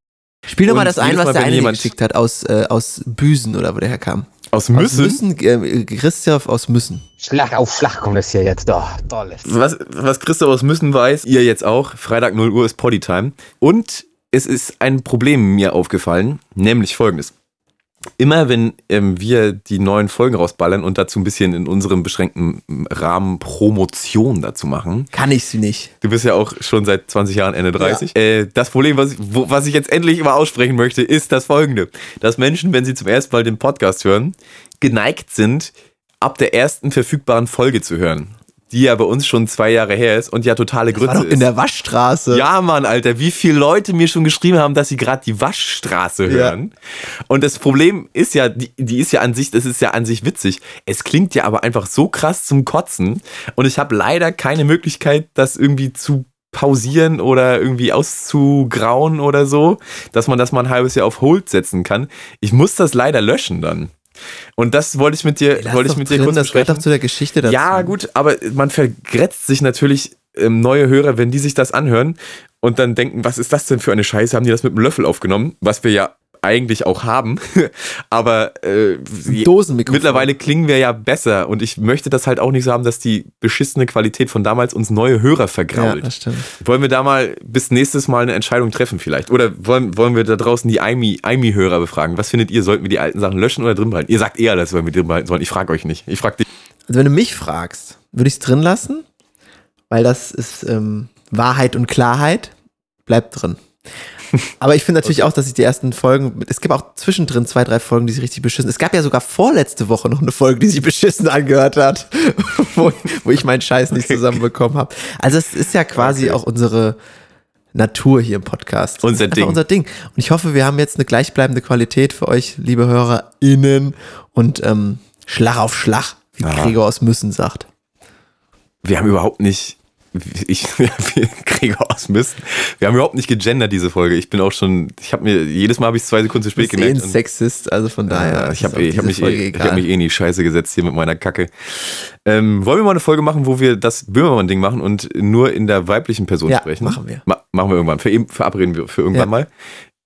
Spiel doch mal das ein, was der eine jemand- geschickt hat aus, äh, aus Büsen oder wo der herkam. Aus Müssen? Aus Müssen, äh, Christoph aus Müssen. Schlag auf Schlag kommt das hier jetzt. Oh, tolles. Was, was Christoph aus Müssen weiß, ihr jetzt auch, Freitag 0 Uhr ist Poddytime. Und es ist ein Problem mir aufgefallen, nämlich folgendes. Immer wenn ähm, wir die neuen Folgen rausballern und dazu ein bisschen in unserem beschränkten Rahmen Promotion dazu machen. Kann ich sie nicht. Du bist ja auch schon seit 20 Jahren Ende 30. Äh, das Problem, was ich, wo, was ich jetzt endlich mal aussprechen möchte, ist das folgende. Dass Menschen, wenn sie zum ersten Mal den Podcast hören, geneigt sind, ab der ersten verfügbaren Folge zu hören. Die ja bei uns schon zwei Jahre her ist und ja totale Grütze War doch ist. in der Waschstraße. Ja, Mann, Alter, wie viele Leute mir schon geschrieben haben, dass sie gerade die Waschstraße hören. Und das Problem ist ja, die, die ist ja an sich, das ist ja an sich witzig. Es klingt ja aber einfach so krass zum Kotzen. Und ich habe leider keine Möglichkeit, das irgendwie zu pausieren oder irgendwie auszugrauen oder so, dass man das mal ein halbes Jahr auf Hold setzen kann. Ich muss das leider löschen dann. Und das wollte ich mit dir, Lass wollte ich mit dir drin, kurz das besprechen. doch zu der Geschichte dazu. Ja, gut, aber man vergrätzt sich natürlich ähm, neue Hörer, wenn die sich das anhören und dann denken, was ist das denn für eine Scheiße? Haben die das mit einem Löffel aufgenommen? Was wir ja eigentlich auch haben. aber äh, mittlerweile klingen wir ja besser und ich möchte das halt auch nicht so haben, dass die beschissene Qualität von damals uns neue Hörer Ja, vergrault. das stimmt. wollen wir da mal bis nächstes Mal eine Entscheidung treffen vielleicht? Oder wollen, wollen wir da draußen die IMI-Hörer befragen? Was findet ihr? Sollten wir die alten Sachen löschen oder drin behalten? Ihr sagt eher, dass wir drin behalten sollen. Ich frage euch nicht. Ich frage dich. Also wenn du mich fragst, würde ich es drin lassen, weil das ist ähm, Wahrheit und Klarheit. Bleibt drin. Aber ich finde natürlich auch, dass ich die ersten Folgen, es gibt auch zwischendrin zwei, drei Folgen, die sich richtig beschissen. Es gab ja sogar vorletzte Woche noch eine Folge, die sich beschissen angehört hat, wo, wo ich meinen Scheiß nicht zusammenbekommen habe. Also es ist ja quasi auch unsere Natur hier im Podcast. Unser Ding. unser Ding. Und ich hoffe, wir haben jetzt eine gleichbleibende Qualität für euch, liebe HörerInnen. Und ähm, Schlag auf Schlag, wie Ja. Gregor aus Müssen sagt. wir haben überhaupt nicht, ich, wir Gregor aus Mist, wir haben überhaupt nicht gegendert, diese Folge. Ich bin auch schon, ich habe mir, jedes Mal habe ich zwei Sekunden zu spät eh gemerkt. und- Sexist, also von daher. Ja, ich habe ich hab mich, eh, ich hab mich eh in die Scheiße gesetzt hier mit meiner Kacke. Ähm, wollen wir mal eine Folge machen, wo wir das Böhmermann-Ding machen und nur in der weiblichen Person Ja, sprechen? machen wir. Ma machen wir irgendwann. Für verabreden wir für irgendwann Ja. mal.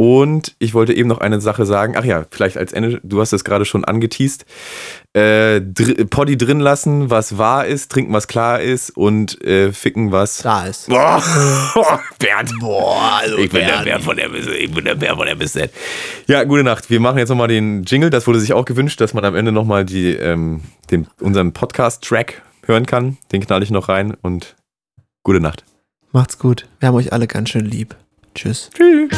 Und ich wollte eben noch eine Sache sagen. Ach ja, vielleicht als Ende, du hast es gerade schon angeteased. Äh, dr Poddy drin lassen, was wahr ist, trinken, was klar ist und äh, ficken, was da ist. Boah, Bernd. Boah, also ich bin der Bernd von der ich bin der Bernd von der Bisse. Ja, gute Nacht. Wir machen jetzt nochmal den Jingle. Das wurde sich auch gewünscht, dass man am Ende nochmal ähm, den, unseren Podcast-Track hören kann. Den knall ich noch rein und gute Nacht. Macht's gut. Wir haben euch alle ganz schön lieb. Tschüss. Tschüss.